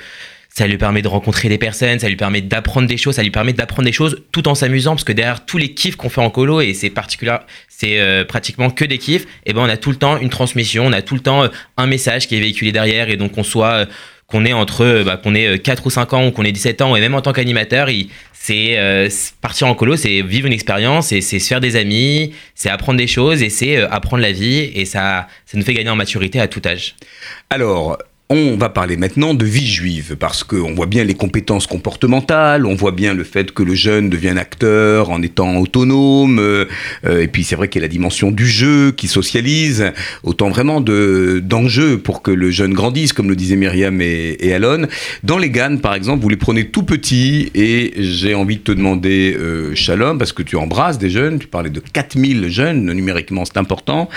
ça lui permet de rencontrer des personnes, ça lui permet d'apprendre des choses, ça lui permet d'apprendre des choses tout en s'amusant parce que derrière tous les kiffs qu'on fait en colo et c'est particulier, c'est euh, pratiquement que des kiffs, et ben on a tout le temps une transmission, on a tout le temps euh, un message qui est véhiculé derrière et donc qu'on soit euh, qu'on ait entre bah, qu'on ait 4 ou 5 ans ou qu'on ait 17 ans et même en tant qu'animateur, c'est partir en colo, c'est vivre une expérience c'est se faire des amis, c'est apprendre des choses et c'est apprendre la vie et ça ça nous fait gagner en maturité à tout âge. Alors, on va parler maintenant de vie juive, parce qu'on voit bien les compétences comportementales, on voit bien le fait que le jeune devienne acteur en étant autonome, euh, euh, et puis c'est vrai qu'il y a la dimension du jeu qui socialise, autant vraiment de d'enjeux pour que le jeune grandisse, comme le disaient Myriam et, Alon. Dans les GAN, par exemple, vous les prenez tout petits, et j'ai envie de te demander, euh, Shalom, parce que tu embrasses des jeunes, tu parlais de 4000 jeunes, numériquement c'est important,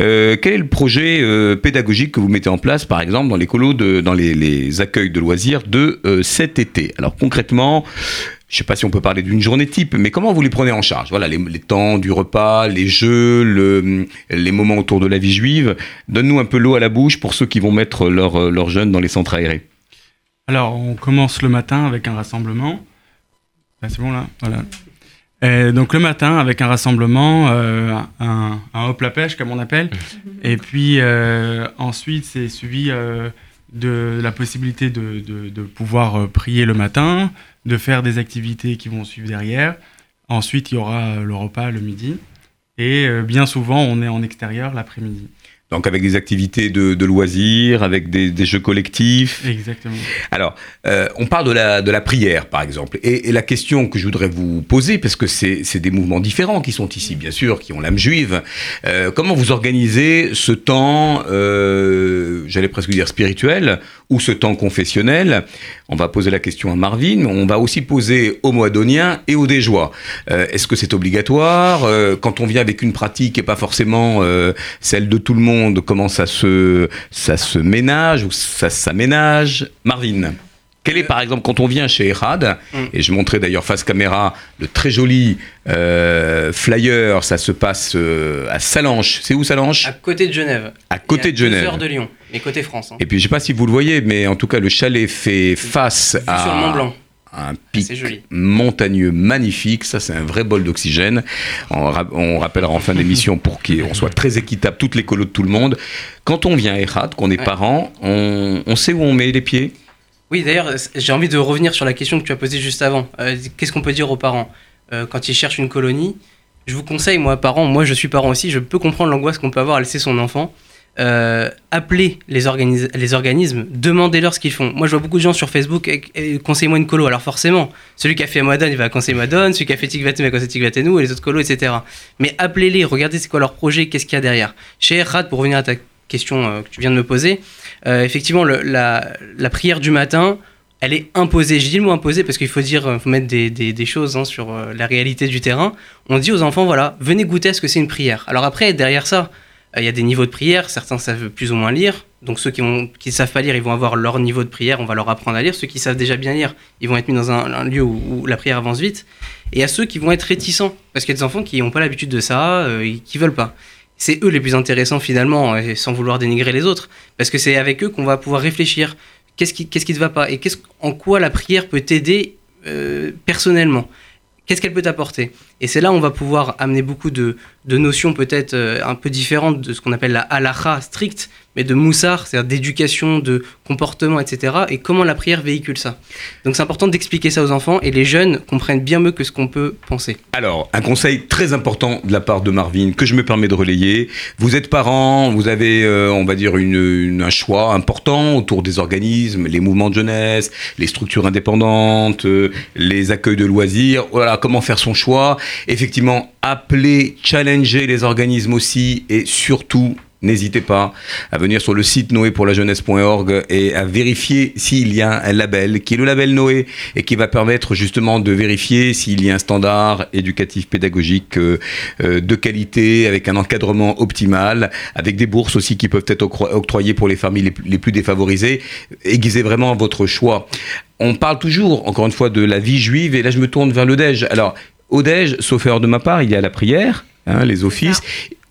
euh, quel est le projet pédagogique que vous mettez en place, par exemple, dans les dans les, accueils de loisirs de euh, cet été Alors concrètement, je ne sais pas si on peut parler d'une journée type, mais comment vous les prenez en charge? Voilà, les, temps du repas, les jeux, le- les moments autour de la vie juive. Donne-nous un peu l'eau à la bouche pour ceux qui vont mettre leurs euh, jeunes dans les centres aérés. Alors, on commence le matin avec un rassemblement. C'est bon là? Voilà. Et donc le matin avec un rassemblement, euh, un, un hop la pêche comme on appelle. Et puis euh, ensuite c'est suivi euh, de la possibilité de, de- de pouvoir prier le matin, de faire des activités qui vont suivre derrière. Ensuite il y aura le repas le midi. Et bien souvent on est en extérieur l'après-midi. Donc avec des activités de, de loisirs, avec des, des jeux collectifs. Exactement. Alors, euh, on parle de la, de la prière, par exemple. Et, et la question que je voudrais vous poser, parce que c'est des mouvements différents qui sont ici, bien sûr, qui ont l'âme juive, euh, comment vous organisez ce temps, euh, j'allais presque dire spirituel, ou ce temps confessionnel? On va poser la question à Marvin, mais on va aussi poser aux Moadoniens et aux Déjois. Est-ce que c'est obligatoire? Quand on vient avec une pratique et pas forcément celle de tout le monde, comment ça se, ça se ménage ou ça s'aménage Marvin quel est par exemple quand on vient chez Erad, et je montrais d'ailleurs face caméra le très joli euh, flyer, ça se passe euh, à Salanches. C'est où Salanches? À côté de Genève. À côté Et à de Genève. Deux heures de Lyon, mais côté France. hein. Et puis je sais pas si vous le voyez, mais en tout cas le chalet fait face à sur le Mont Blanc. Un pic C'est joli. montagneux magnifique. Ça c'est un vrai bol d'oxygène. On, ra- on rappellera en fin d'émission pour qu'on soit très équitable toutes les colos de tout le monde. Quand on vient à Erad, qu'on est Ouais. parents, on, on sait où on met les pieds? Oui, d'ailleurs, j'ai envie de revenir sur la question que tu as posée juste avant. Euh, Qu'est-ce qu'on peut dire aux parents? Euh, quand ils cherchent une colonie Je vous conseille, moi, parents, moi je suis parent aussi, je peux comprendre l'angoisse qu'on peut avoir à laisser son enfant. Euh, appelez les, organis- les organismes, demandez-leur ce qu'ils font. Moi, je vois beaucoup de gens sur Facebook, eh, conseille-moi une colo. Alors forcément, celui qui a fait Modon, il va conseiller Modon, celui qui a fait Tigvaté, il va conseiller Tigvatenou, et les autres colos, etc. Mais appelez-les, regardez c'est quoi leur projet, qu'est-ce qu'il y a derrière. Chez Errad, pour revenir à ta question euh, que tu viens de me poser, euh, effectivement, la, prière du matin, elle est imposée. J'ai dit le mot imposée parce qu'il faut dire, faut mettre des, choses hein, sur la réalité du terrain. On dit aux enfants, voilà, venez goûter à ce que c'est une prière. Alors après, derrière ça, il y a des niveaux de prière. Certains savent plus ou moins lire. Donc ceux qui ne savent pas lire, ils vont avoir leur niveau de prière. On va leur apprendre à lire. Ceux qui savent déjà bien lire, ils vont être mis dans un, lieu où, la prière avance vite. Et à ceux qui vont être réticents, parce qu'il y a des enfants qui n'ont pas l'habitude de ça, euh, et qui veulent pas. C'est eux les plus intéressants finalement, et sans vouloir dénigrer les autres, parce que c'est avec eux qu'on va pouvoir réfléchir. Qu'est-ce qui, qu'est-ce qui te va pas et en quoi la prière peut t'aider euh, personnellement? Qu'est-ce qu'elle peut t'apporter? Et c'est là où on va pouvoir amener beaucoup de, notions peut-être euh, un peu différentes de ce qu'on appelle la halakha stricte, mais de moussar, c'est-à-dire d'éducation, de comportement, etc. Et comment la prière véhicule ça. Donc c'est important d'expliquer ça aux enfants et les jeunes comprennent bien mieux que ce qu'on peut penser. Alors, un conseil très important de la part de Marvin que je me permets de relayer. Vous êtes parents, vous avez, euh, on va dire, un choix important autour des organismes, les mouvements de jeunesse, les structures indépendantes, euh, les accueils de loisirs. Voilà, comment faire son choix. Effectivement, appeler, challenger les organismes aussi et surtout n'hésitez pas à venir sur le site noépourlajeunesse.org et à vérifier s'il y a un label, qui est le label Noé, et qui va permettre justement de vérifier s'il y a un standard éducatif pédagogique euh, euh, de qualité, avec un encadrement optimal, avec des bourses aussi qui peuvent être octroyées pour les familles les, plus défavorisées. Aiguisez vraiment votre choix. On parle toujours, encore une fois, de la vie juive, et là je me tourne vers le Dej. Au sauf erreur de ma part, il y a la prière, hein, les offices,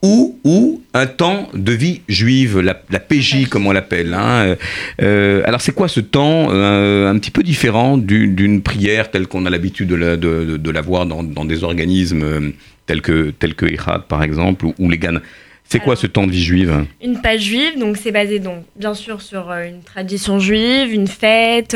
ou, ou un temps de vie juive, la, PJ comme on l'appelle. Hein. Euh, alors c'est quoi ce temps euh, un petit peu différent d'une prière telle qu'on a l'habitude de, la, de, la voir dans, des organismes euh, tels que, tels que par exemple, ou, les GAN c'est quoi ce temps de vie juive? Une page juive, donc c'est basé donc bien sûr sur une tradition juive, une fête,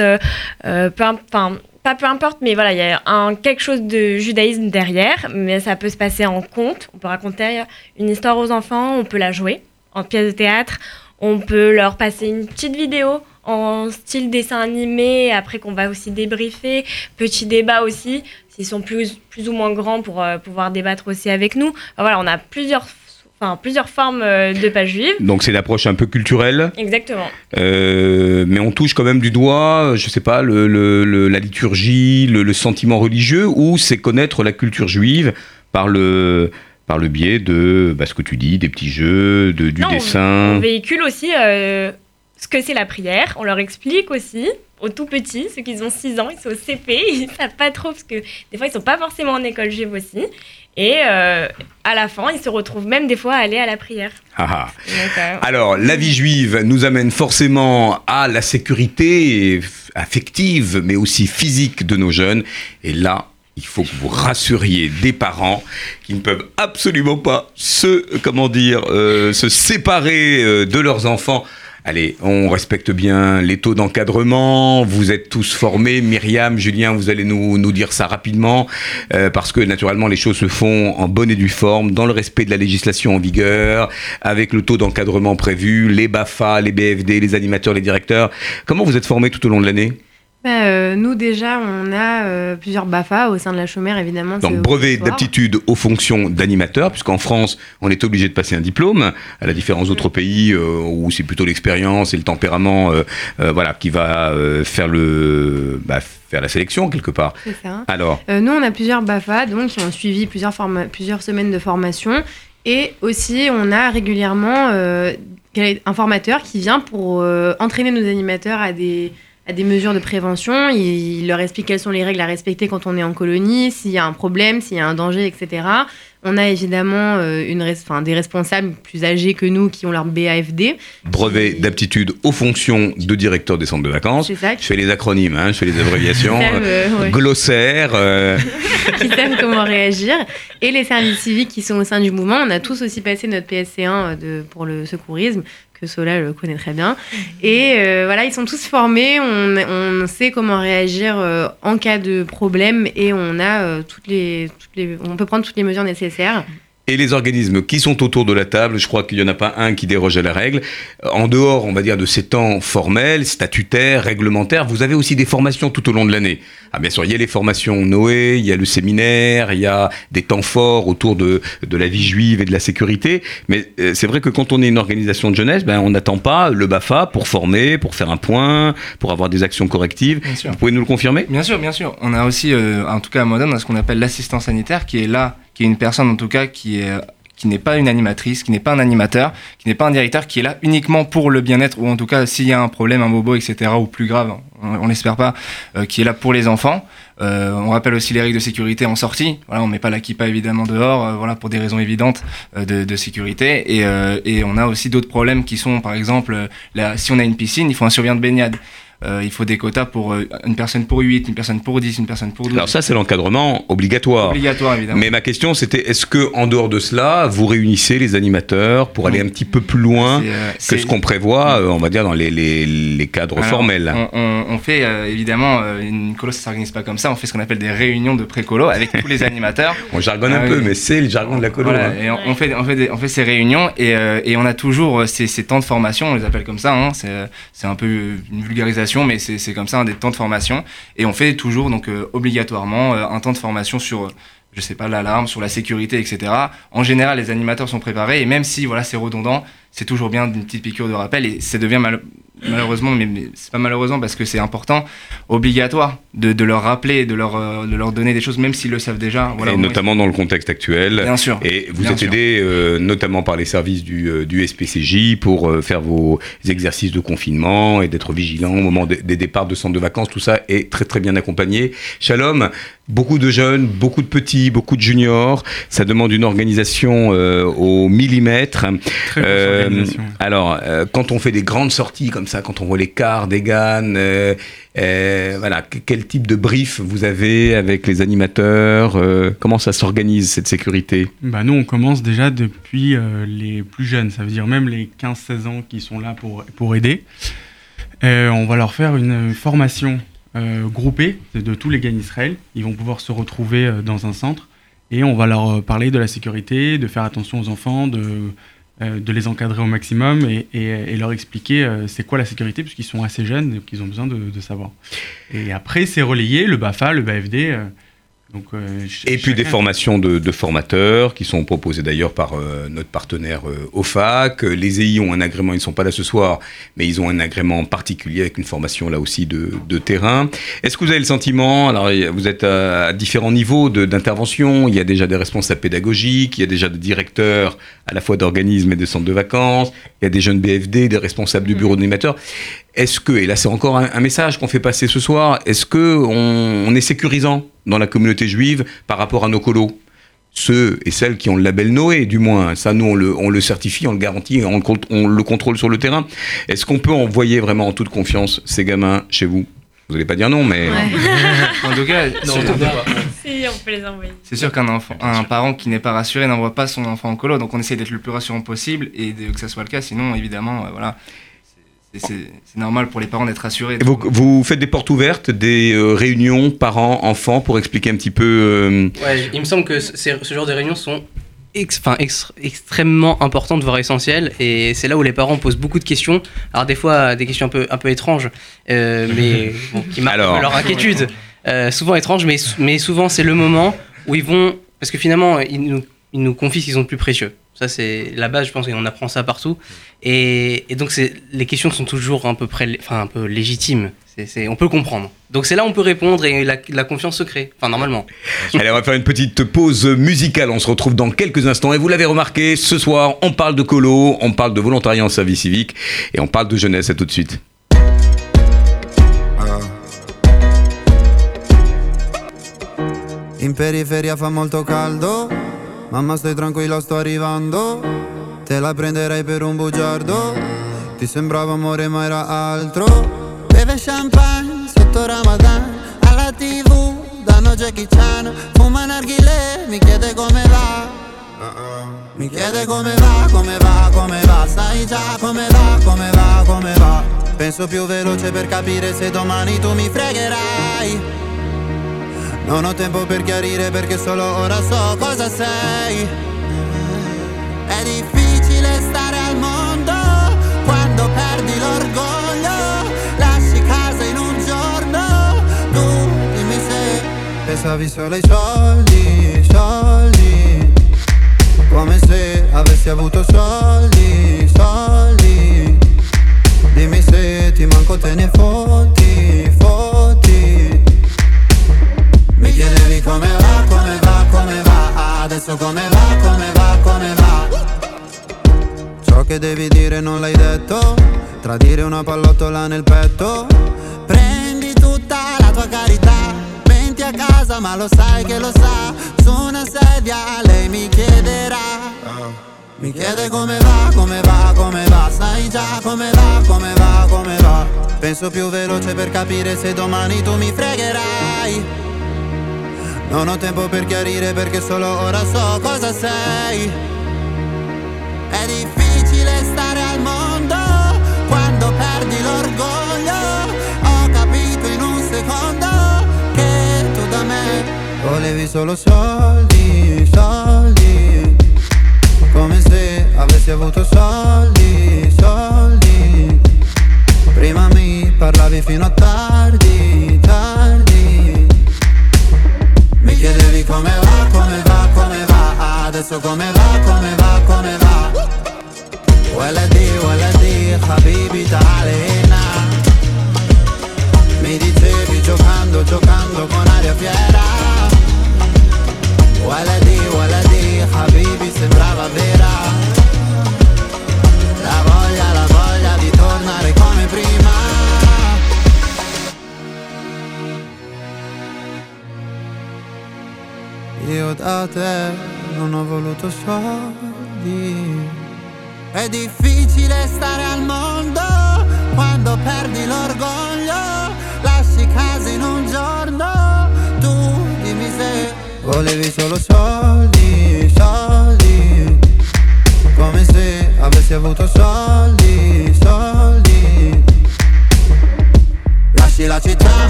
peu, enfin peu importe, mais voilà, il y a un, quelque chose de judaïsme derrière, mais ça peut se passer en conte. On peut raconter une histoire aux enfants, on peut la jouer en pièce de théâtre, on peut leur passer une petite vidéo en style dessin animé, après qu'on va aussi débriefer, petit débat aussi, s'ils sont plus, plus ou moins grands pour euh, pouvoir débattre aussi avec nous. voilà, on a plusieurs enfin plusieurs formes euh, de pages juives. Donc c'est l'approche un peu culturelle. Exactement. Euh, mais on touche quand même du doigt, je sais pas, le, la liturgie, le, sentiment religieux, ou c'est connaître la culture juive par le par le biais de bah, ce que tu dis, des petits jeux, de, du dessin. On, véhicule aussi euh, ce que c'est la prière. On leur explique aussi aux tout petits, ceux qui ont 6 ans, ils sont au CP, ils ne savent pas trop parce que des fois ils sont pas forcément en école juive aussi. Et euh, à la fin, ils se retrouvent même des fois à aller à la prière. Ah, ah. Euh, Alors, la vie juive nous amène forcément à la sécurité affective, mais aussi physique de nos jeunes. Et là, il faut que vous rassuriez des parents qui ne peuvent absolument pas se, comment dire, euh, se séparer de leurs enfants Allez, on respecte bien les taux d'encadrement. Vous êtes tous formés. Myriam, Julien, vous allez nous, nous dire ça rapidement. Euh, parce que naturellement, les choses se font en bonne et due forme, dans le respect de la législation en vigueur, avec le taux d'encadrement prévu, les BAFA, les BFD, les animateurs, les directeurs. Comment vous êtes formés tout au long de l'année? Euh, nous déjà, on a euh, plusieurs BAFA au sein de la chômère, évidemment. Donc brevet d'aptitude aux fonctions d'animateur, puisqu'en France, on est obligé de passer un diplôme, à la différence d'autres pays euh, où c'est plutôt l'expérience et le tempérament, voilà, qui va faire le, bah, faire la sélection quelque part. C'est ça. Alors. nous, on a plusieurs BAFA, donc qui ont suivi plusieurs plusieurs semaines de formation, et aussi on a régulièrement un formateur qui vient pour entraîner nos animateurs à des des mesures de prévention, il, leur explique quelles sont les règles à respecter quand on est en colonie, s'il y a un problème, s'il y a un danger, etc. On a évidemment euh, une des responsables plus âgés que nous qui ont leur BAFD. Brevet d'aptitude aux fonctions de directeur des centres de vacances. Je fais les acronymes, hein, je fais les abréviations. Euh, glossaire. Euh. qui savent comment réagir. Et les services civiques qui sont au sein du mouvement. On a tous aussi passé notre PSC1 de, pour le secourisme que Sola le connaît très bien. Et euh, voilà, ils sont tous formés, on, sait comment réagir euh, en cas de problème et on a euh, toutes les, on peut prendre toutes les mesures nécessaires et les organismes qui sont autour de la table, je crois qu'il n'y en a pas un qui déroge à la règle. En dehors, on va dire, de ces temps formels, statutaires, réglementaires, vous avez aussi des formations tout au long de l'année. Ah, bien sûr, il y a les formations Noé, il y a le séminaire, il y a des temps forts autour de, de la vie juive et de la sécurité. Mais euh, c'est vrai que quand on est une organisation de jeunesse, ben, on n'attend pas le BAFA pour former, pour faire un point, pour avoir des actions correctives. Vous pouvez nous le confirmer? Bien sûr, bien sûr. On a aussi, euh, en tout cas à Modène, ce qu'on appelle l'assistant sanitaire qui est là qui est une personne en tout cas qui est qui n'est pas une animatrice, qui n'est pas un animateur, qui n'est pas un directeur, qui est là uniquement pour le bien-être, ou en tout cas s'il y a un problème, un bobo, etc., ou plus grave, on, l'espère pas, euh, qui est là pour les enfants. Euh, on rappelle aussi les règles de sécurité en sortie. Voilà, on met pas la kippa évidemment dehors, euh, voilà pour des raisons évidentes de, sécurité. Et, on a aussi d'autres problèmes qui sont, par exemple, si on a une piscine, il faut un surveillant de baignade. Euh, il faut des quotas pour euh, une personne pour 8, une personne pour 10, une personne pour 12. Alors ça, c'est l'encadrement obligatoire. Obligatoire, évidemment. Mais ma question, c'était est-ce que en dehors de cela, vous réunissez les animateurs pour aller un petit peu plus loin euh, que ce qu'on prévoit, on va dire, dans les, les, les cadres formels on, on, fait, évidemment, une colo, ça s'organise pas comme ça. On fait ce qu'on appelle des réunions de pré-colo avec tous les animateurs. on jargonne un ah peu, mais c'est le jargon de la colo. Voilà, hein. et on, fait, on, fait on fait ces réunions et, et on a toujours ces, ces, temps de formation, on les appelle comme ça. Hein, c'est un peu une vulgarisation, mais c'est comme ça un des temps de formation. Et on fait toujours donc euh, obligatoirement euh, un temps de formation sur je sais pas, l'alarme, sur la sécurité, etc. En général, les animateurs sont préparés et même si voilà, c'est redondant, c'est toujours bien d'une petite piqûre de rappel et ça devient mal, malheureusement, mais, c'est pas malheureusement parce que c'est important, obligatoire de, de, leur rappeler, de leur, euh, de leur donner des choses, même s'ils le savent déjà. Voilà, et notamment dans le contexte actuel. Bien sûr. Et vous êtes sûr. aidé euh, notamment par les services du, euh, du SPCJ pour euh, faire vos exercices de confinement et d'être vigilant au moment des, des départs de centres de vacances. Tout ça est très très bien accompagné. Shalom, beaucoup de jeunes, beaucoup de petits, beaucoup de juniors. Ça demande une organisation euh, au millimètre. Très alors, euh, quand on fait des grandes sorties comme quand on voit les cars, des GAN, euh, euh, quel type de brief vous avez avec les animateurs euh, Comment ça s'organise cette sécurité? Bah nous, on commence déjà depuis euh, les plus jeunes, ça veut dire même les 15-16 ans qui sont là pour, pour aider. On va leur faire une formation groupée de, tous les gars d'Israël. Ils vont pouvoir se retrouver dans un centre et on va leur parler de la sécurité, de faire attention aux enfants, de, de les encadrer au maximum et, et- et leur expliquer euh, c'est quoi la sécurité puisqu'ils sont assez jeunes donc ils ont besoin de, de savoir. Et après, c'est relayé, le BAFA, le BAFD. Euh, donc, euh, Et puis des formations de, de formateurs qui sont proposées d'ailleurs par euh, notre partenaire euh, OFAC. Euh, Les EI ont un agrément, ils ne sont pas là ce soir, mais ils ont un agrément particulier avec une formation là aussi de, de terrain. Est-ce que vous avez le sentiment, alors vous êtes à, à différents niveaux de- d'intervention, il y a déjà des responsables pédagogiques, il y a déjà des directeurs à la fois d'organismes et de centres de vacances, il y a des jeunes BFD, des responsables du bureau d'animateur. Est-ce que, et là c'est encore un, un message qu'on fait passer ce soir, est-ce que on, on est sécurisant dans la communauté juive par rapport à nos colos? Ceux et celles qui ont le label Noé, du moins, ça nous on le, on le certifie, on le garantit, on le, con- on le contrôle sur le terrain. Est-ce qu'on peut envoyer vraiment en toute confiance ces gamins chez vous? Vous n'allez pas dire non, mais En tout cas, Non, pas. Si, on peut les envoyer. c'est sûr qu'un enfant, un parent qui n'est pas rassuré n'envoie pas son enfant en colo, donc on essaie d'être le plus rassurant possible et de- que ça soit le cas. Sinon, évidemment, euh, voilà, c'est- normal pour les parents d'être rassurés. vous, vous faites des portes ouvertes, des euh, réunions parents-enfants pour expliquer un petit peu. euh, Ouais, il me semble que ce genre de réunions sont ex- extrêmement importantes, voire essentielles, et c'est là où les parents posent beaucoup de questions. Alors des fois, des questions un peu, un peu étranges, euh, mais bon, qui marquent Alors. leur inquiétude. Euh, souvent étranges, mais, mais souvent c'est le moment où ils vont... Parce que finalement, ils nous, ils nous confient ce qu'ils ont de plus précieux. Ça, c'est la base, je pense, et on apprend ça partout. Et, et donc, les questions sont toujours un peu, près, enfin, un peu légitimes. On peut comprendre. Donc, c'est là où on peut répondre et la, la confiance se crée. Enfin, normalement. Allez, on va faire une petite pause musicale. On se retrouve dans quelques instants. Et vous l'avez remarqué, ce soir, on parle de colo, on parle de volontariat en service civique et on parle de jeunesse. À tout de suite. In periferia fa molto caldo, mamma stai tranquilla sto arrivando, te la prenderai per un bugiardo, ti sembrava amore ma era altro. Beve champagne sotto Ramadan, alla tv danno Jackie Chan, fuma narghile, mi chiede come va. Mi chiede come va, come va, come va, sai già come va, come va, come va. Penso più veloce per capire se domani tu mi fregherai. Non ho tempo per chiarire perché solo ora so cosa sei. È difficile stare al mondo quando perdi l'orgoglio. Lasci casa in un giorno. Tu dimmi se pensavi solo ai soldi, soldi. Come se avessi avuto soldi, soldi. Dimmi se ti manco te ne fotti, chiedevi come va, come va, come va. Adesso come va, come va, come va. Ciò che devi dire non l'hai detto. Tradire una pallottola nel petto. Prendi tutta la tua carità. Venti a casa ma lo sai che lo sa. Su una sedia lei mi chiederà. Mi chiede come va, come va, come va. Sai già come va, come va, come va. Penso più veloce per capire se domani tu mi fregherai Non ho tempo per chiarire perché solo ora so cosa sei. È difficile stare al mondo quando perdi l'orgoglio. Ho capito in un secondo che tu da me Volevi solo soldi, soldi. Come se avessi avuto soldi, soldi. Prima mi parlavi fino a tardi, come va, come va, come va? Adesso come va, come va, come va? ولدي ولدي حبيبي تعالي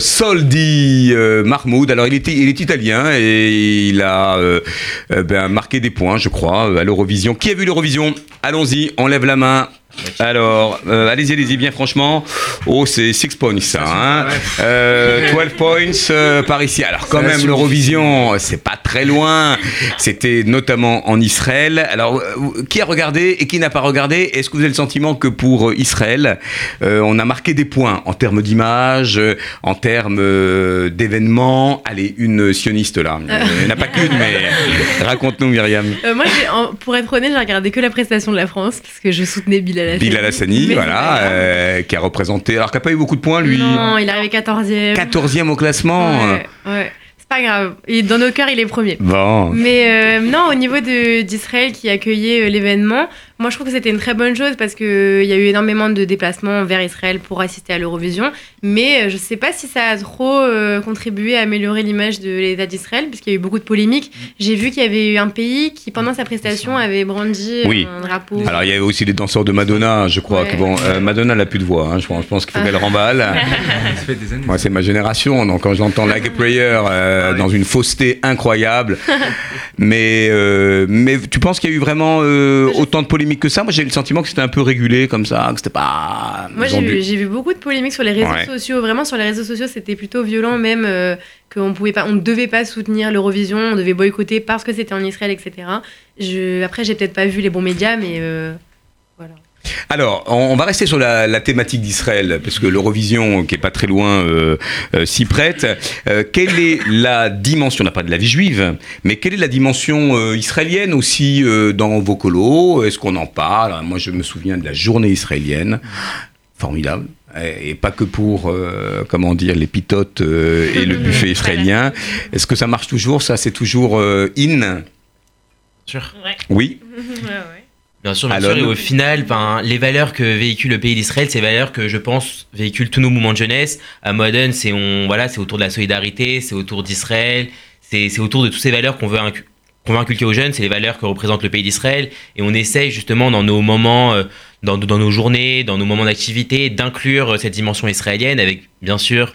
Soldi euh, Mahmoud. Alors il est, il est italien et il a euh, euh, ben, marqué des points, je crois, à l'Eurovision. Qui a vu l'Eurovision? Allons-y, on lève la main. Alors, euh, allez-y, allez-y, bien franchement. Oh, c'est 6 points ça. Hein Euh, 12 points euh, par ici. Alors, quand même, l'Eurovision, c'est pas très loin. C'était notamment en Israël. Alors, qui a regardé et qui n'a pas regardé Est-ce que vous avez le sentiment que pour Israël, euh, on a marqué des points en termes d'image, en termes d'événements? Allez, une sioniste là. Il n'y en a pas qu'une, mais raconte-nous, Myriam. Euh, moi, en- pour être honnête, j'ai regardé que la prestation de la France parce que je soutenais Bilal Bilal Hassani, voilà, euh, qui a représenté, alors qui n'a pas eu beaucoup de points, lui. Non, il est arrivé 14e. 14e au classement. Ouais, ouais. C'est pas grave. Et dans nos cœurs, il est premier. Bon. Mais euh, non, au niveau de- d'Israël qui accueillait euh, l'événement, moi je trouve que c'était une très bonne chose parce qu'il y a eu énormément de déplacements vers Israël pour assister à l'Eurovision. Mais euh, je sais pas si ça a trop euh, contribué à améliorer l'image de l'État d'Israël, puisqu'il y a eu beaucoup de polémiques. J'ai vu qu'il y avait eu un pays qui, pendant sa prestation, avait brandi euh, Oui. un drapeau. Alors il y avait aussi les danseurs de Madonna, je crois. Ouais. Que, bon, euh, Madonna n'a plus de voix, hein, je pense, je pense qu'il faut qu'elle remballe. Ça fait des années. Moi, c'est ma génération, donc quand j'entends Like a Prayer euh, dans une fausseté incroyable. mais, euh, mais tu penses qu'il y a eu vraiment euh, autant de polémiques que ça Moi, j'ai eu le sentiment que c'était un peu régulé comme ça, que c'était pas. Moi, j'ai vu, beaucoup de polémiques sur les réseaux Ouais. sociaux. Vraiment, sur les réseaux sociaux, c'était plutôt violent, même euh, qu'on pouvait pas, on ne devait pas soutenir l'Eurovision, on devait boycotter parce que c'était en Israël, etc. Je, après, j'ai peut-être pas vu les bons médias, mais euh, Alors, on va rester sur la, la thématique d'Israël, parce que l'Eurovision, qui est pas très loin, euh, euh, s'y prête. Euh, quelle est la dimension, on n'a pas de la vie juive, mais quelle est la dimension euh, israélienne aussi euh, dans vos colos? Est-ce qu'on en parle? Moi, je me souviens de la journée israélienne, formidable. Et pas que pour, euh, comment dire, les pitotes euh, et le buffet israélien. Est-ce que ça marche toujours? Ça, c'est toujours euh, in? Sûr. Oui Bien sûr, bien sûr. Et au final, ben, les valeurs que véhicule le pays d'Israël, c'est les valeurs que je pense véhiculent tous nos mouvements de jeunesse. À Modern, c'est on, voilà, c'est autour de la solidarité, c'est autour d'Israël, c'est c'est autour de toutes ces valeurs qu'on veut, incu- qu'on veut inculquer aux jeunes. C'est les valeurs que représente le pays d'Israël. Et on essaye justement dans nos moments, euh, dans, dans nos journées, dans nos moments d'activité, d'inclure euh, cette dimension israélienne avec, bien sûr,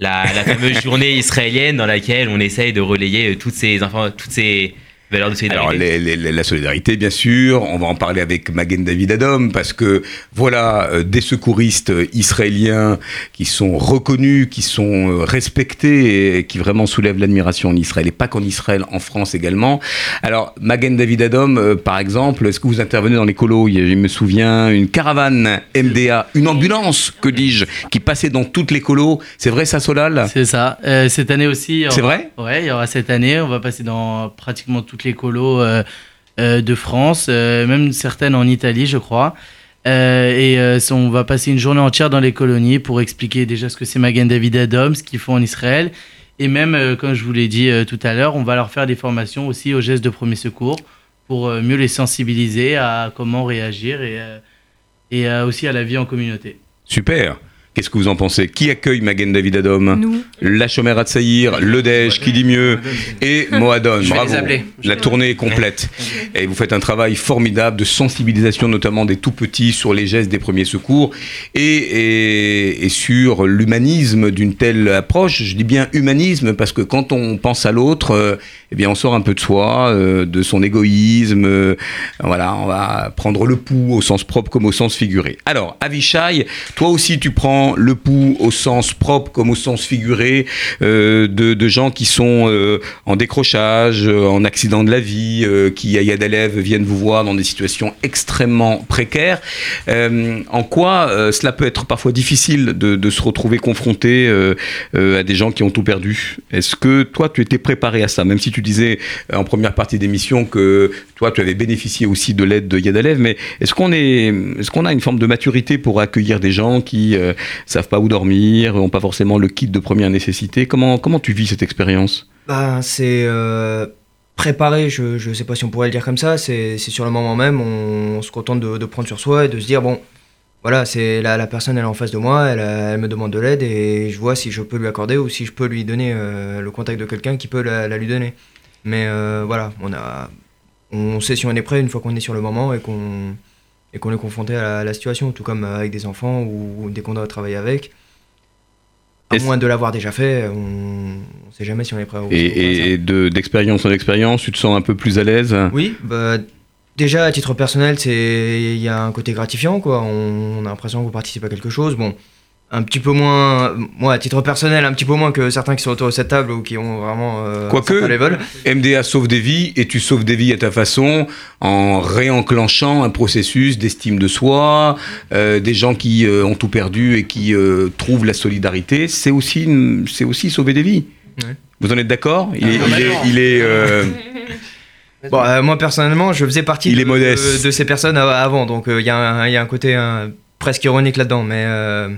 la, la fameuse journée israélienne dans laquelle on essaye de relayer euh, toutes ces, toutes ces valeurs de solidarité. Alors, les- les- les- la solidarité, bien sûr. On va en parler avec Magen David Adom, parce que, voilà, euh, des secouristes euh, israéliens qui sont reconnus, qui sont euh, respectés et qui vraiment soulèvent l'admiration en Israël, et pas qu'en Israël, en France également. Alors, Magen David Adom, euh, par exemple, est-ce que vous intervenez dans les colos? Il y a, Je me souviens, une caravane MDA, une ambulance, que dis-je, qui passait dans toutes les colos. C'est vrai, ça, Solal? C'est ça. Euh, cette année aussi. il y aura- C'est vrai? Ouais, il y aura cette année. On va passer dans pratiquement toutes les colos euh, euh, de France, euh, même certaines en Italie, je crois. Et on va passer une journée entière dans les colonies pour expliquer déjà ce que c'est Magen David Adom, ce qu'ils font en Israël. Et même, comme je vous l'ai dit tout à l'heure, on va leur faire des formations aussi aux gestes de premier secours pour mieux les sensibiliser à comment réagir et, aussi à la vie en communauté. Super. Qu'est-ce que vous en pensez? Qui accueille Magen David Adom? Nous. La Chomère Atsaïr, le Dej, qui dit mieux, et Moadon. Je vais Bravo. les appeler. La tournée est complète. Et vous faites un travail formidable de sensibilisation, notamment des tout petits, sur les gestes des premiers secours et, et- et sur l'humanisme d'une telle approche. Je dis bien humanisme parce que quand on pense à l'autre, euh, eh bien, on sort un peu de soi, euh, de son égoïsme. euh, voilà, on va prendre le pouls au sens propre comme au sens figuré. Alors, Avishai, toi aussi, tu prends le pouls au sens propre comme au sens figuré euh, de, gens qui sont en décrochage, en accident de la vie, qui à Yad Alev viennent vous voir dans des situations extrêmement précaires. En quoi cela peut être parfois difficile de, de se retrouver confronté à des gens qui ont tout perdu? Est-ce que toi, tu étais préparé à ça Même si tu disais euh, en première partie d'émission que toi, tu avais bénéficié aussi de l'aide de Yad Alev, mais est-ce qu'on est, est-ce qu'on a une forme de maturité pour accueillir des gens qui euh, savent pas où dormir, ont pas forcément le kit de première nécessité? Comment, comment tu vis cette expérience? Bah, c'est euh, préparé, je, je sais pas si on pourrait le dire comme ça, c'est sur le moment même, on, on se contente de, de prendre sur soi et de se dire, bon, voilà, c'est la, la personne, elle est en face de moi, elle, a- elle me demande de l'aide et je vois si je peux lui accorder ou si je peux lui donner euh, le contact de quelqu'un qui peut la, la lui donner. Mais euh, voilà, on, a, on sait si on est prêt une fois qu'on est sur le moment et qu'on et qu'on est confronté à la, la situation, tout comme avec des enfants ou dès qu'on doit travailler avec. À moins de l'avoir déjà fait, on ne sait jamais si on est prêt. Et, et de, d'expérience en expérience, tu te sens un peu plus à l'aise? Oui, bah, déjà à titre personnel, c'est il y a un côté gratifiant quoi. On, on a l'impression qu'on participe à quelque chose. Bon, un petit peu moins, moi à titre personnel, un petit peu moins que certains qui sont autour de cette table ou qui ont vraiment euh, Quoique, level. MDA sauve des vies et tu sauves des vies à ta façon en réenclenchant un processus d'estime de soi, euh, des gens qui euh, ont tout perdu et qui euh, trouvent la solidarité. C'est aussi, c'est aussi sauver des vies. Ouais. Vous en êtes d'accord? Il, est- Ah, il est, complètement. il est, euh, Bon, euh, moi personnellement, je faisais partie Il de, est modeste. de- de ces personnes av- avant, donc euh, il y, a un- il y a un côté euh, presque ironique là-dedans. Mais euh,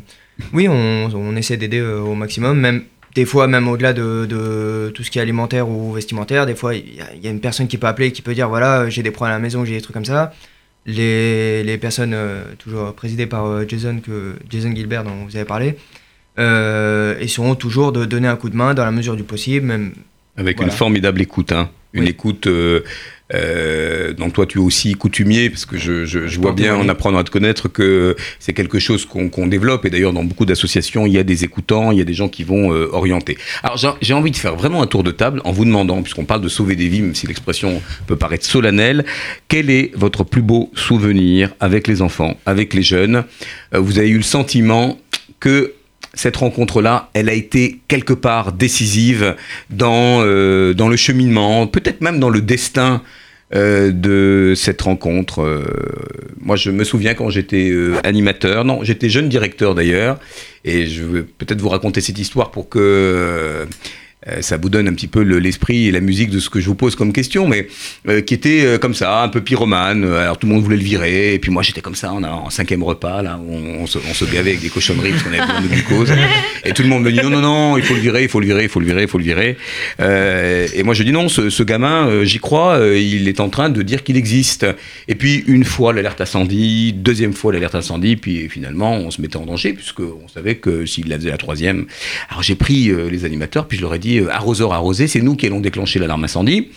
oui, on, on essaie d'aider euh, au maximum, même des fois, même au-delà de, de tout ce qui est alimentaire ou vestimentaire, des fois, il y, a- il y a une personne qui peut appeler et qui peut dire voilà, j'ai des problèmes à la maison, j'ai des trucs comme ça. Les, les personnes, euh, toujours présidées par euh, Jason, que, Jason Gilbert, dont vous avez parlé, euh, essaieront toujours de donner un coup de main dans la mesure du possible, même avec Voilà. une formidable écoute. Hein. Une écoute euh, euh, dont toi tu es aussi coutumier, parce que je, je, je vois bien en apprenant à te connaître que c'est quelque chose qu'on qu'on développe. Et d'ailleurs, dans beaucoup d'associations, il y a des écoutants, il y a des gens qui vont euh, orienter. Alors, j'ai- j'ai envie de faire vraiment un tour de table en vous demandant, puisqu'on parle de sauver des vies, même si l'expression peut paraître solennelle, quel est votre plus beau souvenir avec les enfants, avec les jeunes? Euh, Vous avez eu le sentiment que cette rencontre-là, elle a été quelque part décisive dans, euh, le cheminement, peut-être même dans le destin euh, de cette rencontre. Euh, moi, je me souviens quand j'étais animateur, non, j'étais jeune directeur d'ailleurs, et je vais peut-être vous raconter cette histoire pour que ça vous donne un petit peu le- l'esprit et la musique de ce que je vous pose comme question, mais euh, qui était euh, comme ça, un peu pyromane. Euh, Alors tout le monde voulait le virer, et puis moi j'étais comme ça, on a en cinquième repas, là, on, se, on gavait avec des cochonneries parce qu'on avait besoin de glucose. Et tout le monde me dit non, non, non, il faut le virer, il faut le virer, il faut le virer, il faut le virer. Euh, et moi je dis non, ce, ce gamin, euh, j'y crois, euh, il est en train de dire qu'il existe. Et puis une fois l'alerte incendie, deuxième fois l'alerte incendie, puis finalement on se mettait en danger puisqu'on savait que s'il la faisait la troisième. Alors j'ai pris euh, les animateurs, puis je leur ai dit arroseur arrosé, c'est nous qui allons déclencher l'alarme incendie.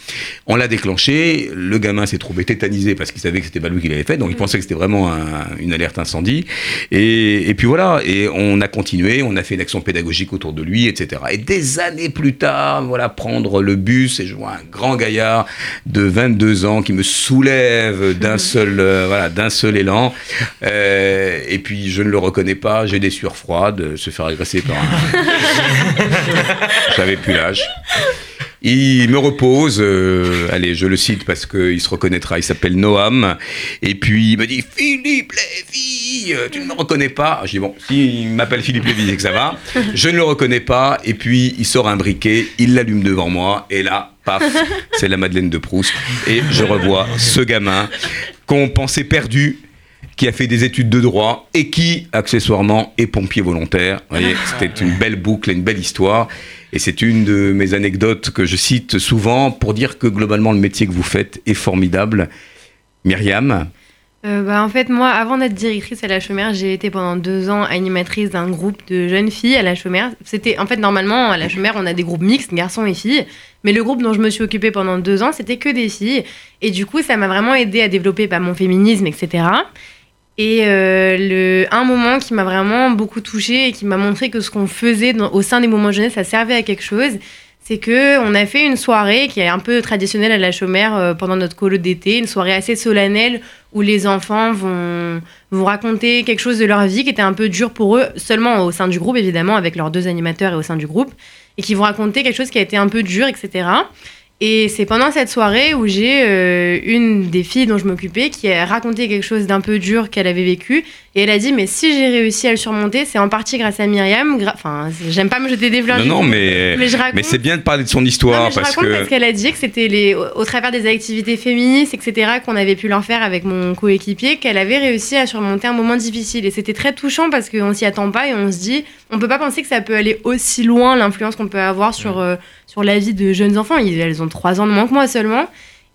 On l'a déclenché, le gamin s'est trouvé tétanisé parce qu'il savait que c'était pas lui qui l'avait fait, donc il pensait que c'était vraiment un- une alerte incendie. Et, et puis voilà, et on a continué, on a fait une action pédagogique autour de lui, etc. Et des années plus tard, voilà, prendre le bus et je vois un grand gaillard de 22 ans qui me soulève d'un seul, euh, voilà, d'un seul élan. Euh, et puis je ne le reconnais pas, j'ai des sueurs froides, se faire agresser par un. J'avais Il me repose, euh, allez, je le cite parce qu'il se reconnaîtra, il s'appelle Noam, et puis il me dit Philippe Lévy, euh, tu ne me reconnais pas? Je dis bon, s'il m'appelle Philippe Lévy, c'est que ça va. Je ne le reconnais pas, et puis il sort un briquet, il l'allume devant moi, et là, paf, c'est la Madeleine de Proust, et je revois ce gamin qu'on pensait perdu, qui a fait des études de droit et qui, accessoirement, est pompier volontaire. Vous voyez, c'était une belle boucle, une belle histoire. Et c'est une de mes anecdotes que je cite souvent pour dire que globalement, le métier que vous faites est formidable. Myriam, Euh, bah, en fait, moi, avant d'être directrice à la chômère, j'ai été pendant deux ans animatrice d'un groupe de jeunes filles à la chômère. C'était, en fait, normalement, à la chômère, on a des groupes mixtes, garçons et filles. Mais le groupe dont je me suis occupée pendant deux ans, c'était que des filles. Et du coup, ça m'a vraiment aidé à développer bah, mon féminisme, etc. Et euh, le, un moment qui m'a vraiment beaucoup touchée et qui m'a montré que ce qu'on faisait au sein des moments jeunesse, ça servait à quelque chose, c'est que on a fait une soirée qui est un peu traditionnelle à la chômère euh, pendant notre colo d'été, une soirée assez solennelle où les enfants vont, vont raconter quelque chose de leur vie qui était un peu dur pour eux, seulement au sein du groupe évidemment, avec leurs deux animateurs et au sein du groupe, et qui vont raconter quelque chose qui a été un peu dur, etc. Et c'est pendant cette soirée où j'ai euh, une des filles dont je m'occupais qui a raconté quelque chose d'un peu dur qu'elle avait vécu. Et elle a dit, mais si j'ai réussi à le surmonter, c'est en partie grâce à Myriam. gra- Enfin, j'aime pas me jeter des fleurs. Non, non, mais, mais je raconte. mais c'est bien de parler de son histoire Non, mais je parce raconte que. parce qu'elle a dit que c'était les, au, au travers des activités féministes, etc., qu'on avait pu leur faire avec mon coéquipier, qu'elle avait réussi à surmonter un moment difficile. Et c'était très touchant parce qu'on s'y attend pas et on se dit, on peut pas penser que ça peut aller aussi loin, l'influence qu'on peut avoir sur, euh, sur la vie de jeunes enfants. Ils, elles ont trois ans de moins que moi seulement.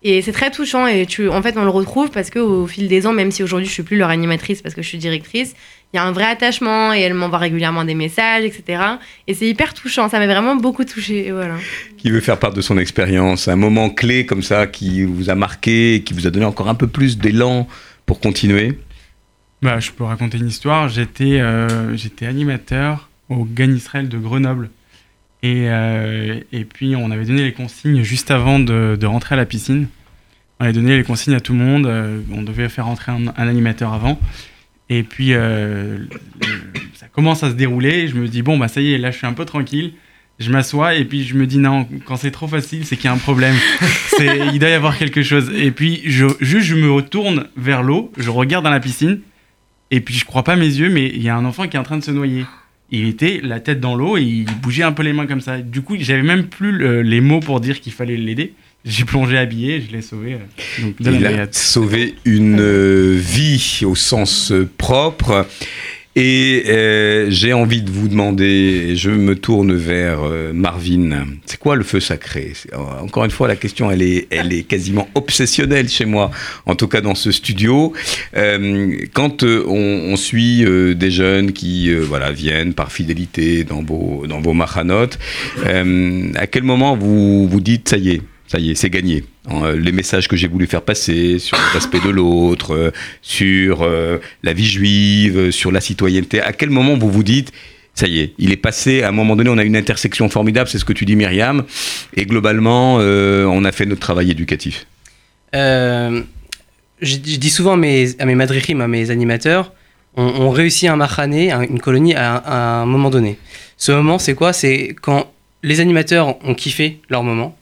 Et c'est très touchant et tu, en fait on le retrouve parce qu'au fil des ans, même si aujourd'hui je suis plus leur animatrice parce que je suis directrice, il y a un vrai attachement et elle m'envoie régulièrement des messages, etc. Et c'est hyper touchant, ça m'a vraiment beaucoup touchée. Voilà. Qui veut faire part de son expérience, un moment clé comme ça qui vous a marqué, qui vous a donné encore un peu plus d'élan pour continuer Bah, je peux raconter une histoire. J'étais euh, j'étais animateur au GAN Israël de Grenoble. Et, euh, et puis, on avait donné les consignes juste avant de, de rentrer à la piscine. On avait donné les consignes à tout le monde. euh, on devait faire rentrer un, un animateur avant. Et puis, euh, le- ça commence à se dérouler. Et je me dis, bon, bah ça y est, là, je suis un peu tranquille. Je m'assois et puis je me dis, non, quand c'est trop facile, c'est qu'il y a un problème. Il doit y avoir quelque chose. Et puis, je, juste, je me retourne vers l'eau, je regarde dans la piscine. Et puis je crois pas mes yeux, mais il y a un enfant qui est en train de se noyer. Il était la tête dans l'eau et il bougeait un peu les mains comme ça. Du coup, j'avais même plus le- les mots pour dire qu'il fallait l'aider. J'ai plongé habillé, je l'ai sauvé. euh, donc, Il a sauvé une euh, vie au sens euh, propre. Et euh, j'ai envie de vous demander, je me tourne vers euh, Marvin, c'est quoi le feu sacré? Euh, Encore une fois, la question, elle est, elle est quasiment obsessionnelle chez moi, en tout cas dans ce studio. Euh, quand euh, on, on suit euh, des jeunes qui voilà, viennent par fidélité dans vos, dans vos machanotes, euh, à quel moment vous vous dites, ça y est, ça y est, c'est gagné? Euh, les messages que j'ai voulu faire passer sur le respect de l'autre, euh, sur euh, la vie juive, sur la citoyenneté, à quel moment vous vous dites, ça y est, il est passé, à un moment donné, on a une intersection formidable, c'est ce que tu dis Myriam, et globalement, on a fait notre travail éducatif? Je, dis souvent à mes, à madrichim, à mes animateurs, on, réussit un machané, un- une colonie à, à un moment donné. Ce moment, c'est quoi? C'est quand les animateurs ont kiffé leur moment,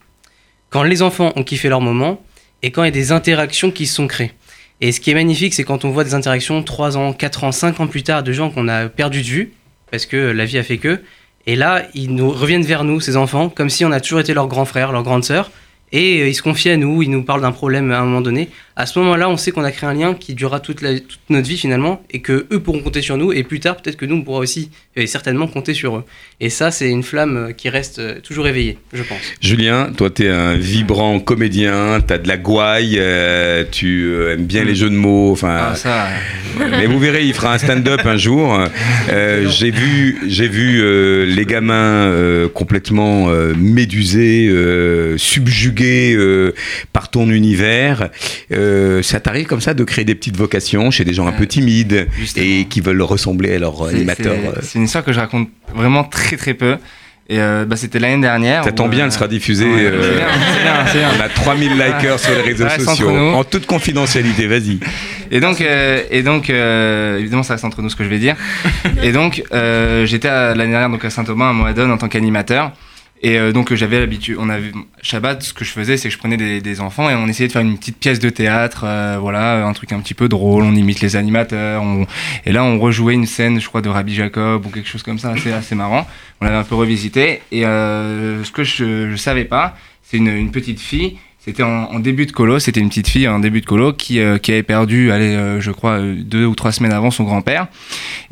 quand les enfants ont kiffé leur moment, et quand il y a des interactions qui se sont créées. Et ce qui est magnifique, c'est quand on voit des interactions 3 ans, 4 ans, 5 ans plus tard de gens qu'on a perdu de vue, parce que la vie a fait que, et là, ils nous reviennent vers nous, ces enfants, comme si on a toujours été leur grand frère, leur grande sœur, et euh, ils se confient à nous, ils nous parlent d'un problème à un moment donné. À ce moment-là, on sait qu'on a créé un lien qui durera toute, la- toute notre vie finalement, et que eux pourront compter sur nous, et plus tard, peut-être que nous, on pourra aussi et certainement compter sur eux. Et ça, c'est une flamme euh, qui reste euh, toujours éveillée, je pense. Julien, toi, tu es un vibrant comédien, tu as de la gouaille, euh, tu euh, aimes bien les jeux de mots. Enfin, Ah, ça, Mais vous verrez, il fera un stand-up un jour. Euh, j'ai vu, j'ai vu euh, les gamins euh, complètement euh, médusés, euh, subjugués euh, par ton univers. Euh, ça t'arrive comme ça de créer des petites vocations chez des gens un peu timides et qui veulent ressembler à leur animateur. c'est- euh. C'est une histoire que je raconte vraiment très très peu. Et euh, bah, c'était l'année dernière. Ça tombe bien, euh, elle sera diffusée. ouais, euh, bien, bien, bien. On a 3000 likers sur les réseaux Ça sociaux. En toute confidentialité, vas-y. Et donc, euh, et donc euh, évidemment, ça reste entre nous ce que je vais dire. et donc, euh, j'étais l'année dernière donc à Saint-Aubin à Moadone en tant qu'animateur. Et euh, donc, j'avais l'habitude, on avait Shabbat, ce que je faisais, c'est que je prenais des, des enfants et on essayait de faire une petite pièce de théâtre, euh, voilà, un truc un petit peu drôle. On imite les animateurs. on- et là, on rejouait une scène, je crois, de Rabbi Jacob ou quelque chose comme ça, assez, assez marrant. On l'avait un peu revisité. Et euh, ce que je, je savais pas, c'est une, une petite fille. C'était en, début de colo, c'était une petite fille en début de colo qui, euh, qui avait perdu, euh, je crois, euh, deux ou trois semaines avant son grand-père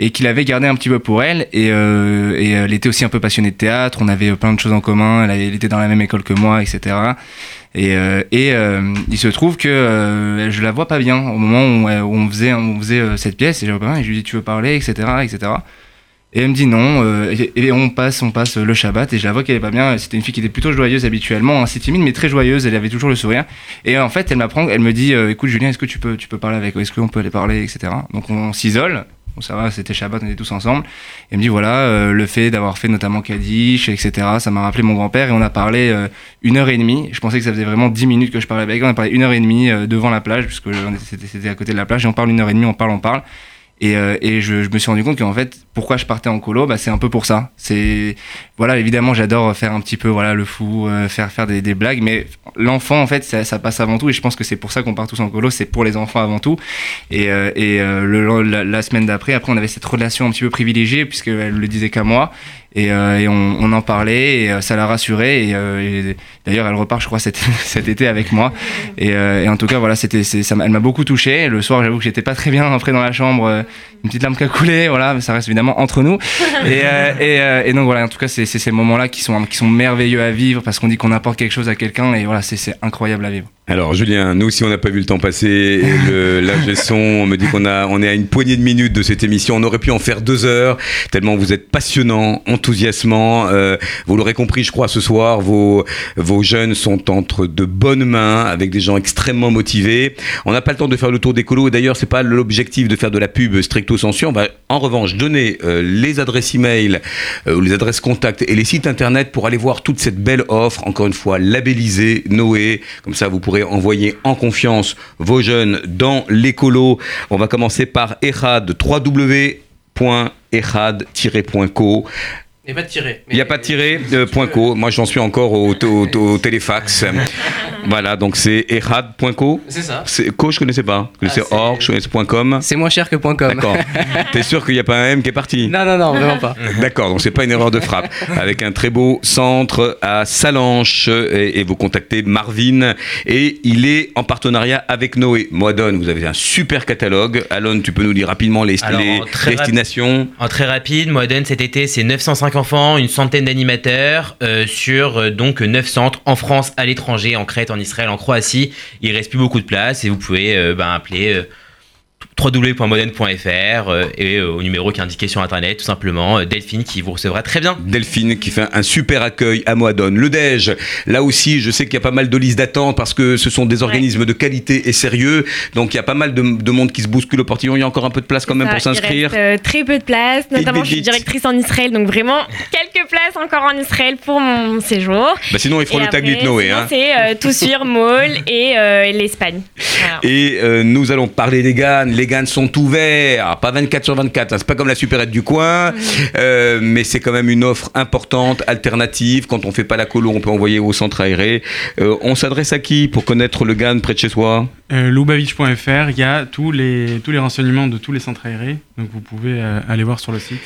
et qui l'avait gardé un petit peu pour elle. Et, elle était aussi un peu passionnée de théâtre, on avait plein de choses en commun, elle, avait- était dans la même école que moi, etc. Et, il se trouve que je la vois pas bien au moment où, on faisait, on faisait cette pièce et je, et je lui dis tu veux parler, etc. etc. Et elle me dit non, euh, et, on passe, on passe le Shabbat, et je la vois qu'elle est pas bien. C'était une fille qui était plutôt joyeuse habituellement, assez timide, mais très joyeuse. Elle avait toujours le sourire. Et en fait, elle m'apprend, elle me dit, euh, écoute Julien, est-ce que tu peux, tu peux parler avec, est-ce qu'on peut aller parler, etc. Donc on s'isole. Bon, ça va, c'était Shabbat, on était tous ensemble. Et elle me dit voilà, euh, le fait d'avoir fait notamment Kaddish, etc. Ça m'a rappelé mon grand-père et on a parlé euh, une heure et demie. Je pensais que ça faisait vraiment dix minutes que je parlais avec elle. On a parlé une heure et demie euh, devant la plage, puisque c'était à côté de la plage. Et on parle une heure et demie, on parle, on parle. Et, euh, et je, je me suis rendu compte qu'en fait, pourquoi je partais en colo, bah, c'est un peu pour ça. C'est voilà, évidemment, j'adore faire un petit peu voilà le fou, euh, faire faire des, des blagues, mais l'enfant en fait, ça, ça passe avant tout. Et je pense que c'est pour ça qu'on part tous en colo, c'est pour les enfants avant tout. Et, euh, et euh, le, la, la semaine d'après, après, on avait cette relation un petit peu privilégiée puisqu'elle le disait qu'à moi. Et, euh, et on, on en parlait et euh, ça l'a rassurée. Et, euh, et d'ailleurs, elle repart, je crois, cet, cet été avec moi. Et, euh, et en tout cas, voilà, c'était, c'est- ça, m'a- elle m'a beaucoup touché. Le soir, j'avoue que j'étais pas très bien après dans la chambre, euh, une petite larme qui a coulé, voilà, mais ça reste évidemment entre nous. Et, euh, et, euh, et donc voilà, en tout cas, c'est, ces moments-là qui sont, qui sont merveilleux à vivre parce qu'on dit qu'on apporte quelque chose à quelqu'un et voilà, c'est, c'est incroyable à vivre. Alors Julien, nous aussi on n'a pas vu le temps passer. Le- L'ingé son on me dit qu'on a, on est à une poignée de minutes de cette émission. On aurait pu en faire deux heures tellement vous êtes passionnant, enthousiasmant. Euh, vous l'aurez compris, je crois, ce soir, vos vos jeunes sont entre de bonnes mains avec des gens extrêmement motivés. On n'a pas le temps de faire le tour des colos. Et D'ailleurs, c'est pas l'objectif de faire de la pub stricto sensu. On va en revanche donner euh, les adresses email euh, ou les adresses contacts et les sites internet pour aller voir toute cette belle offre. Encore une fois, labellisée Noé. Comme ça, vous pourrez envoyer en confiance vos jeunes dans l'écolo. On va commencer par Erad, www.erad-co. Il n'y a pas de tiré. Il n'y a pas de tiré, euh, point .co. Moi, j'en suis encore au, au- au téléfax. voilà, donc c'est erad.co. C'est ça. C'est co, je connaissais pas. Je connaissais org, je connaissais .com. C'est moins cher que .com. D'accord. T'es sûr qu'il n'y a pas un M qui est parti? Non, non, non, vraiment pas. D'accord, donc c'est pas une erreur de frappe. Avec un très beau centre à Salanches et, et vous contactez Marvin et il est en partenariat avec Noé. Moadone, vous avez un super catalogue. Alon, tu peux nous dire rapidement les, Alors, les en très rap- destinations En très rapide, Modern cet été, c'est 905 enfants, une centaine d'animateurs euh, sur euh, donc 9 centres en France, à l'étranger, en Crète, en Israël, en Croatie. Il reste plus beaucoup de place et vous pouvez euh, ben, appeler www.modern.fr euh, et euh, au numéro qui est indiqué sur internet, tout simplement, euh, Delphine qui vous recevra très bien. Delphine qui fait un super accueil à Moadone. Le DEJ, là aussi, je sais qu'il y a pas mal de listes d'attente parce que ce sont des organismes de qualité et sérieux. Donc il y a pas mal de, de monde qui se bouscule au portillon. Il y a encore un peu de place quand même Ça, pour s'inscrire. Euh, très peu de place, notamment je suis directrice en Israël, donc vraiment quelques places encore en Israël pour mon séjour. Bah, sinon, ils feront Et le tag après, Lut Noé. hein. C'est euh, tout sur Maul et euh, l'Espagne. Voilà. Et euh, nous allons parler des Les GAN sont ouverts, pas 24 sur 24. hein. C'est pas comme la supérette du coin, euh, mais c'est quand même une offre importante, alternative. Quand on fait pas la colo, on peut envoyer au centre aéré. Euh, on s'adresse à qui pour connaître le GAN près de chez soi? Euh, Loubavitch.fr, il y a tous les, tous les renseignements de tous les centres aérés, donc vous pouvez euh, aller voir sur le site.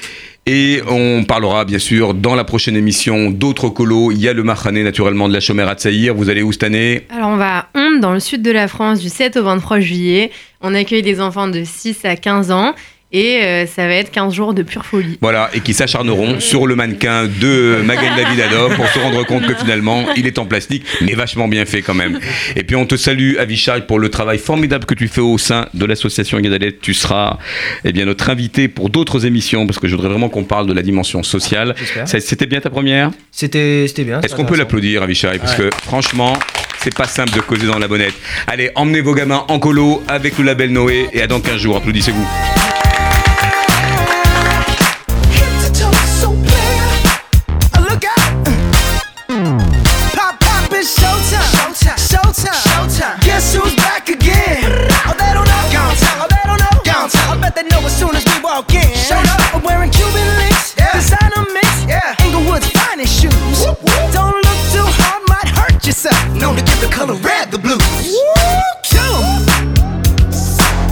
Et on parlera bien sûr dans la prochaine émission d'autres colos. Il y a le Mahané naturellement de la Chomère à Tsaïr. Vous allez où cette année? Alors on va à Onde, dans le sud de la France, du 7 au 23 juillet. On accueille des enfants de 6 à 15 ans et euh, ça va être 15 jours de pure folie. Voilà, et qui s'acharneront sur le mannequin de Magen Davidadov pour se rendre compte que finalement, il est en plastique, mais vachement bien fait quand même. Et puis on te salue, Avishai, pour le travail formidable que tu fais au sein de l'association Gadalet. Tu seras eh bien, notre invité pour d'autres émissions, parce que je voudrais vraiment qu'on parle de la dimension sociale. C'était bien ta première? C'était c'était bien. Est-ce qu'on peut l'applaudir, Avishai? Parce Ouais. que franchement, c'est pas simple de causer dans la bonnette. Allez, emmenez vos gamins en colo avec le label Noé, et à dans 15 jours. Applaudissez-vous. Walk in. Showed up. I'm wearing Cuban links. Yeah. Designer mix. Yeah. Inglewood's finest shoes. Don't look too hard, might hurt yourself. Known to give the color red the blues. Woo! Kill 'em.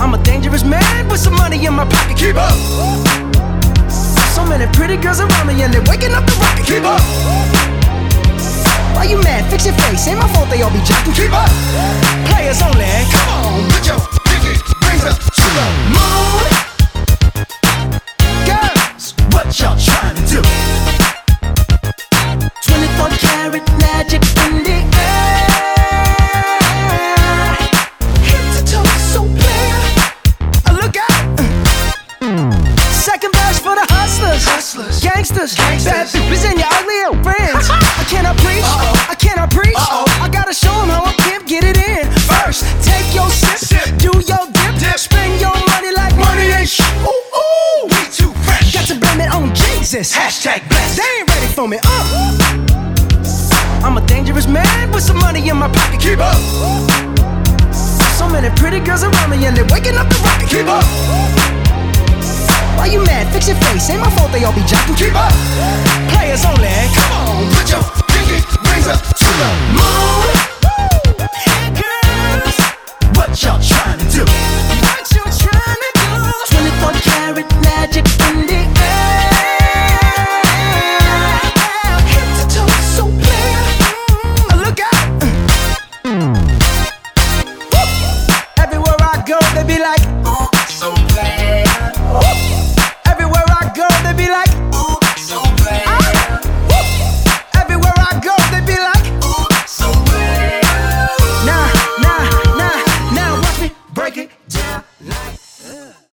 I'm a dangerous man with some money in my pocket. Keep up. So many pretty girls around me and they're waking up the rocket. Keep up. Why you mad? Fix your face. Ain't my fault they all be jacking. Keep up. Players only. Come on, put your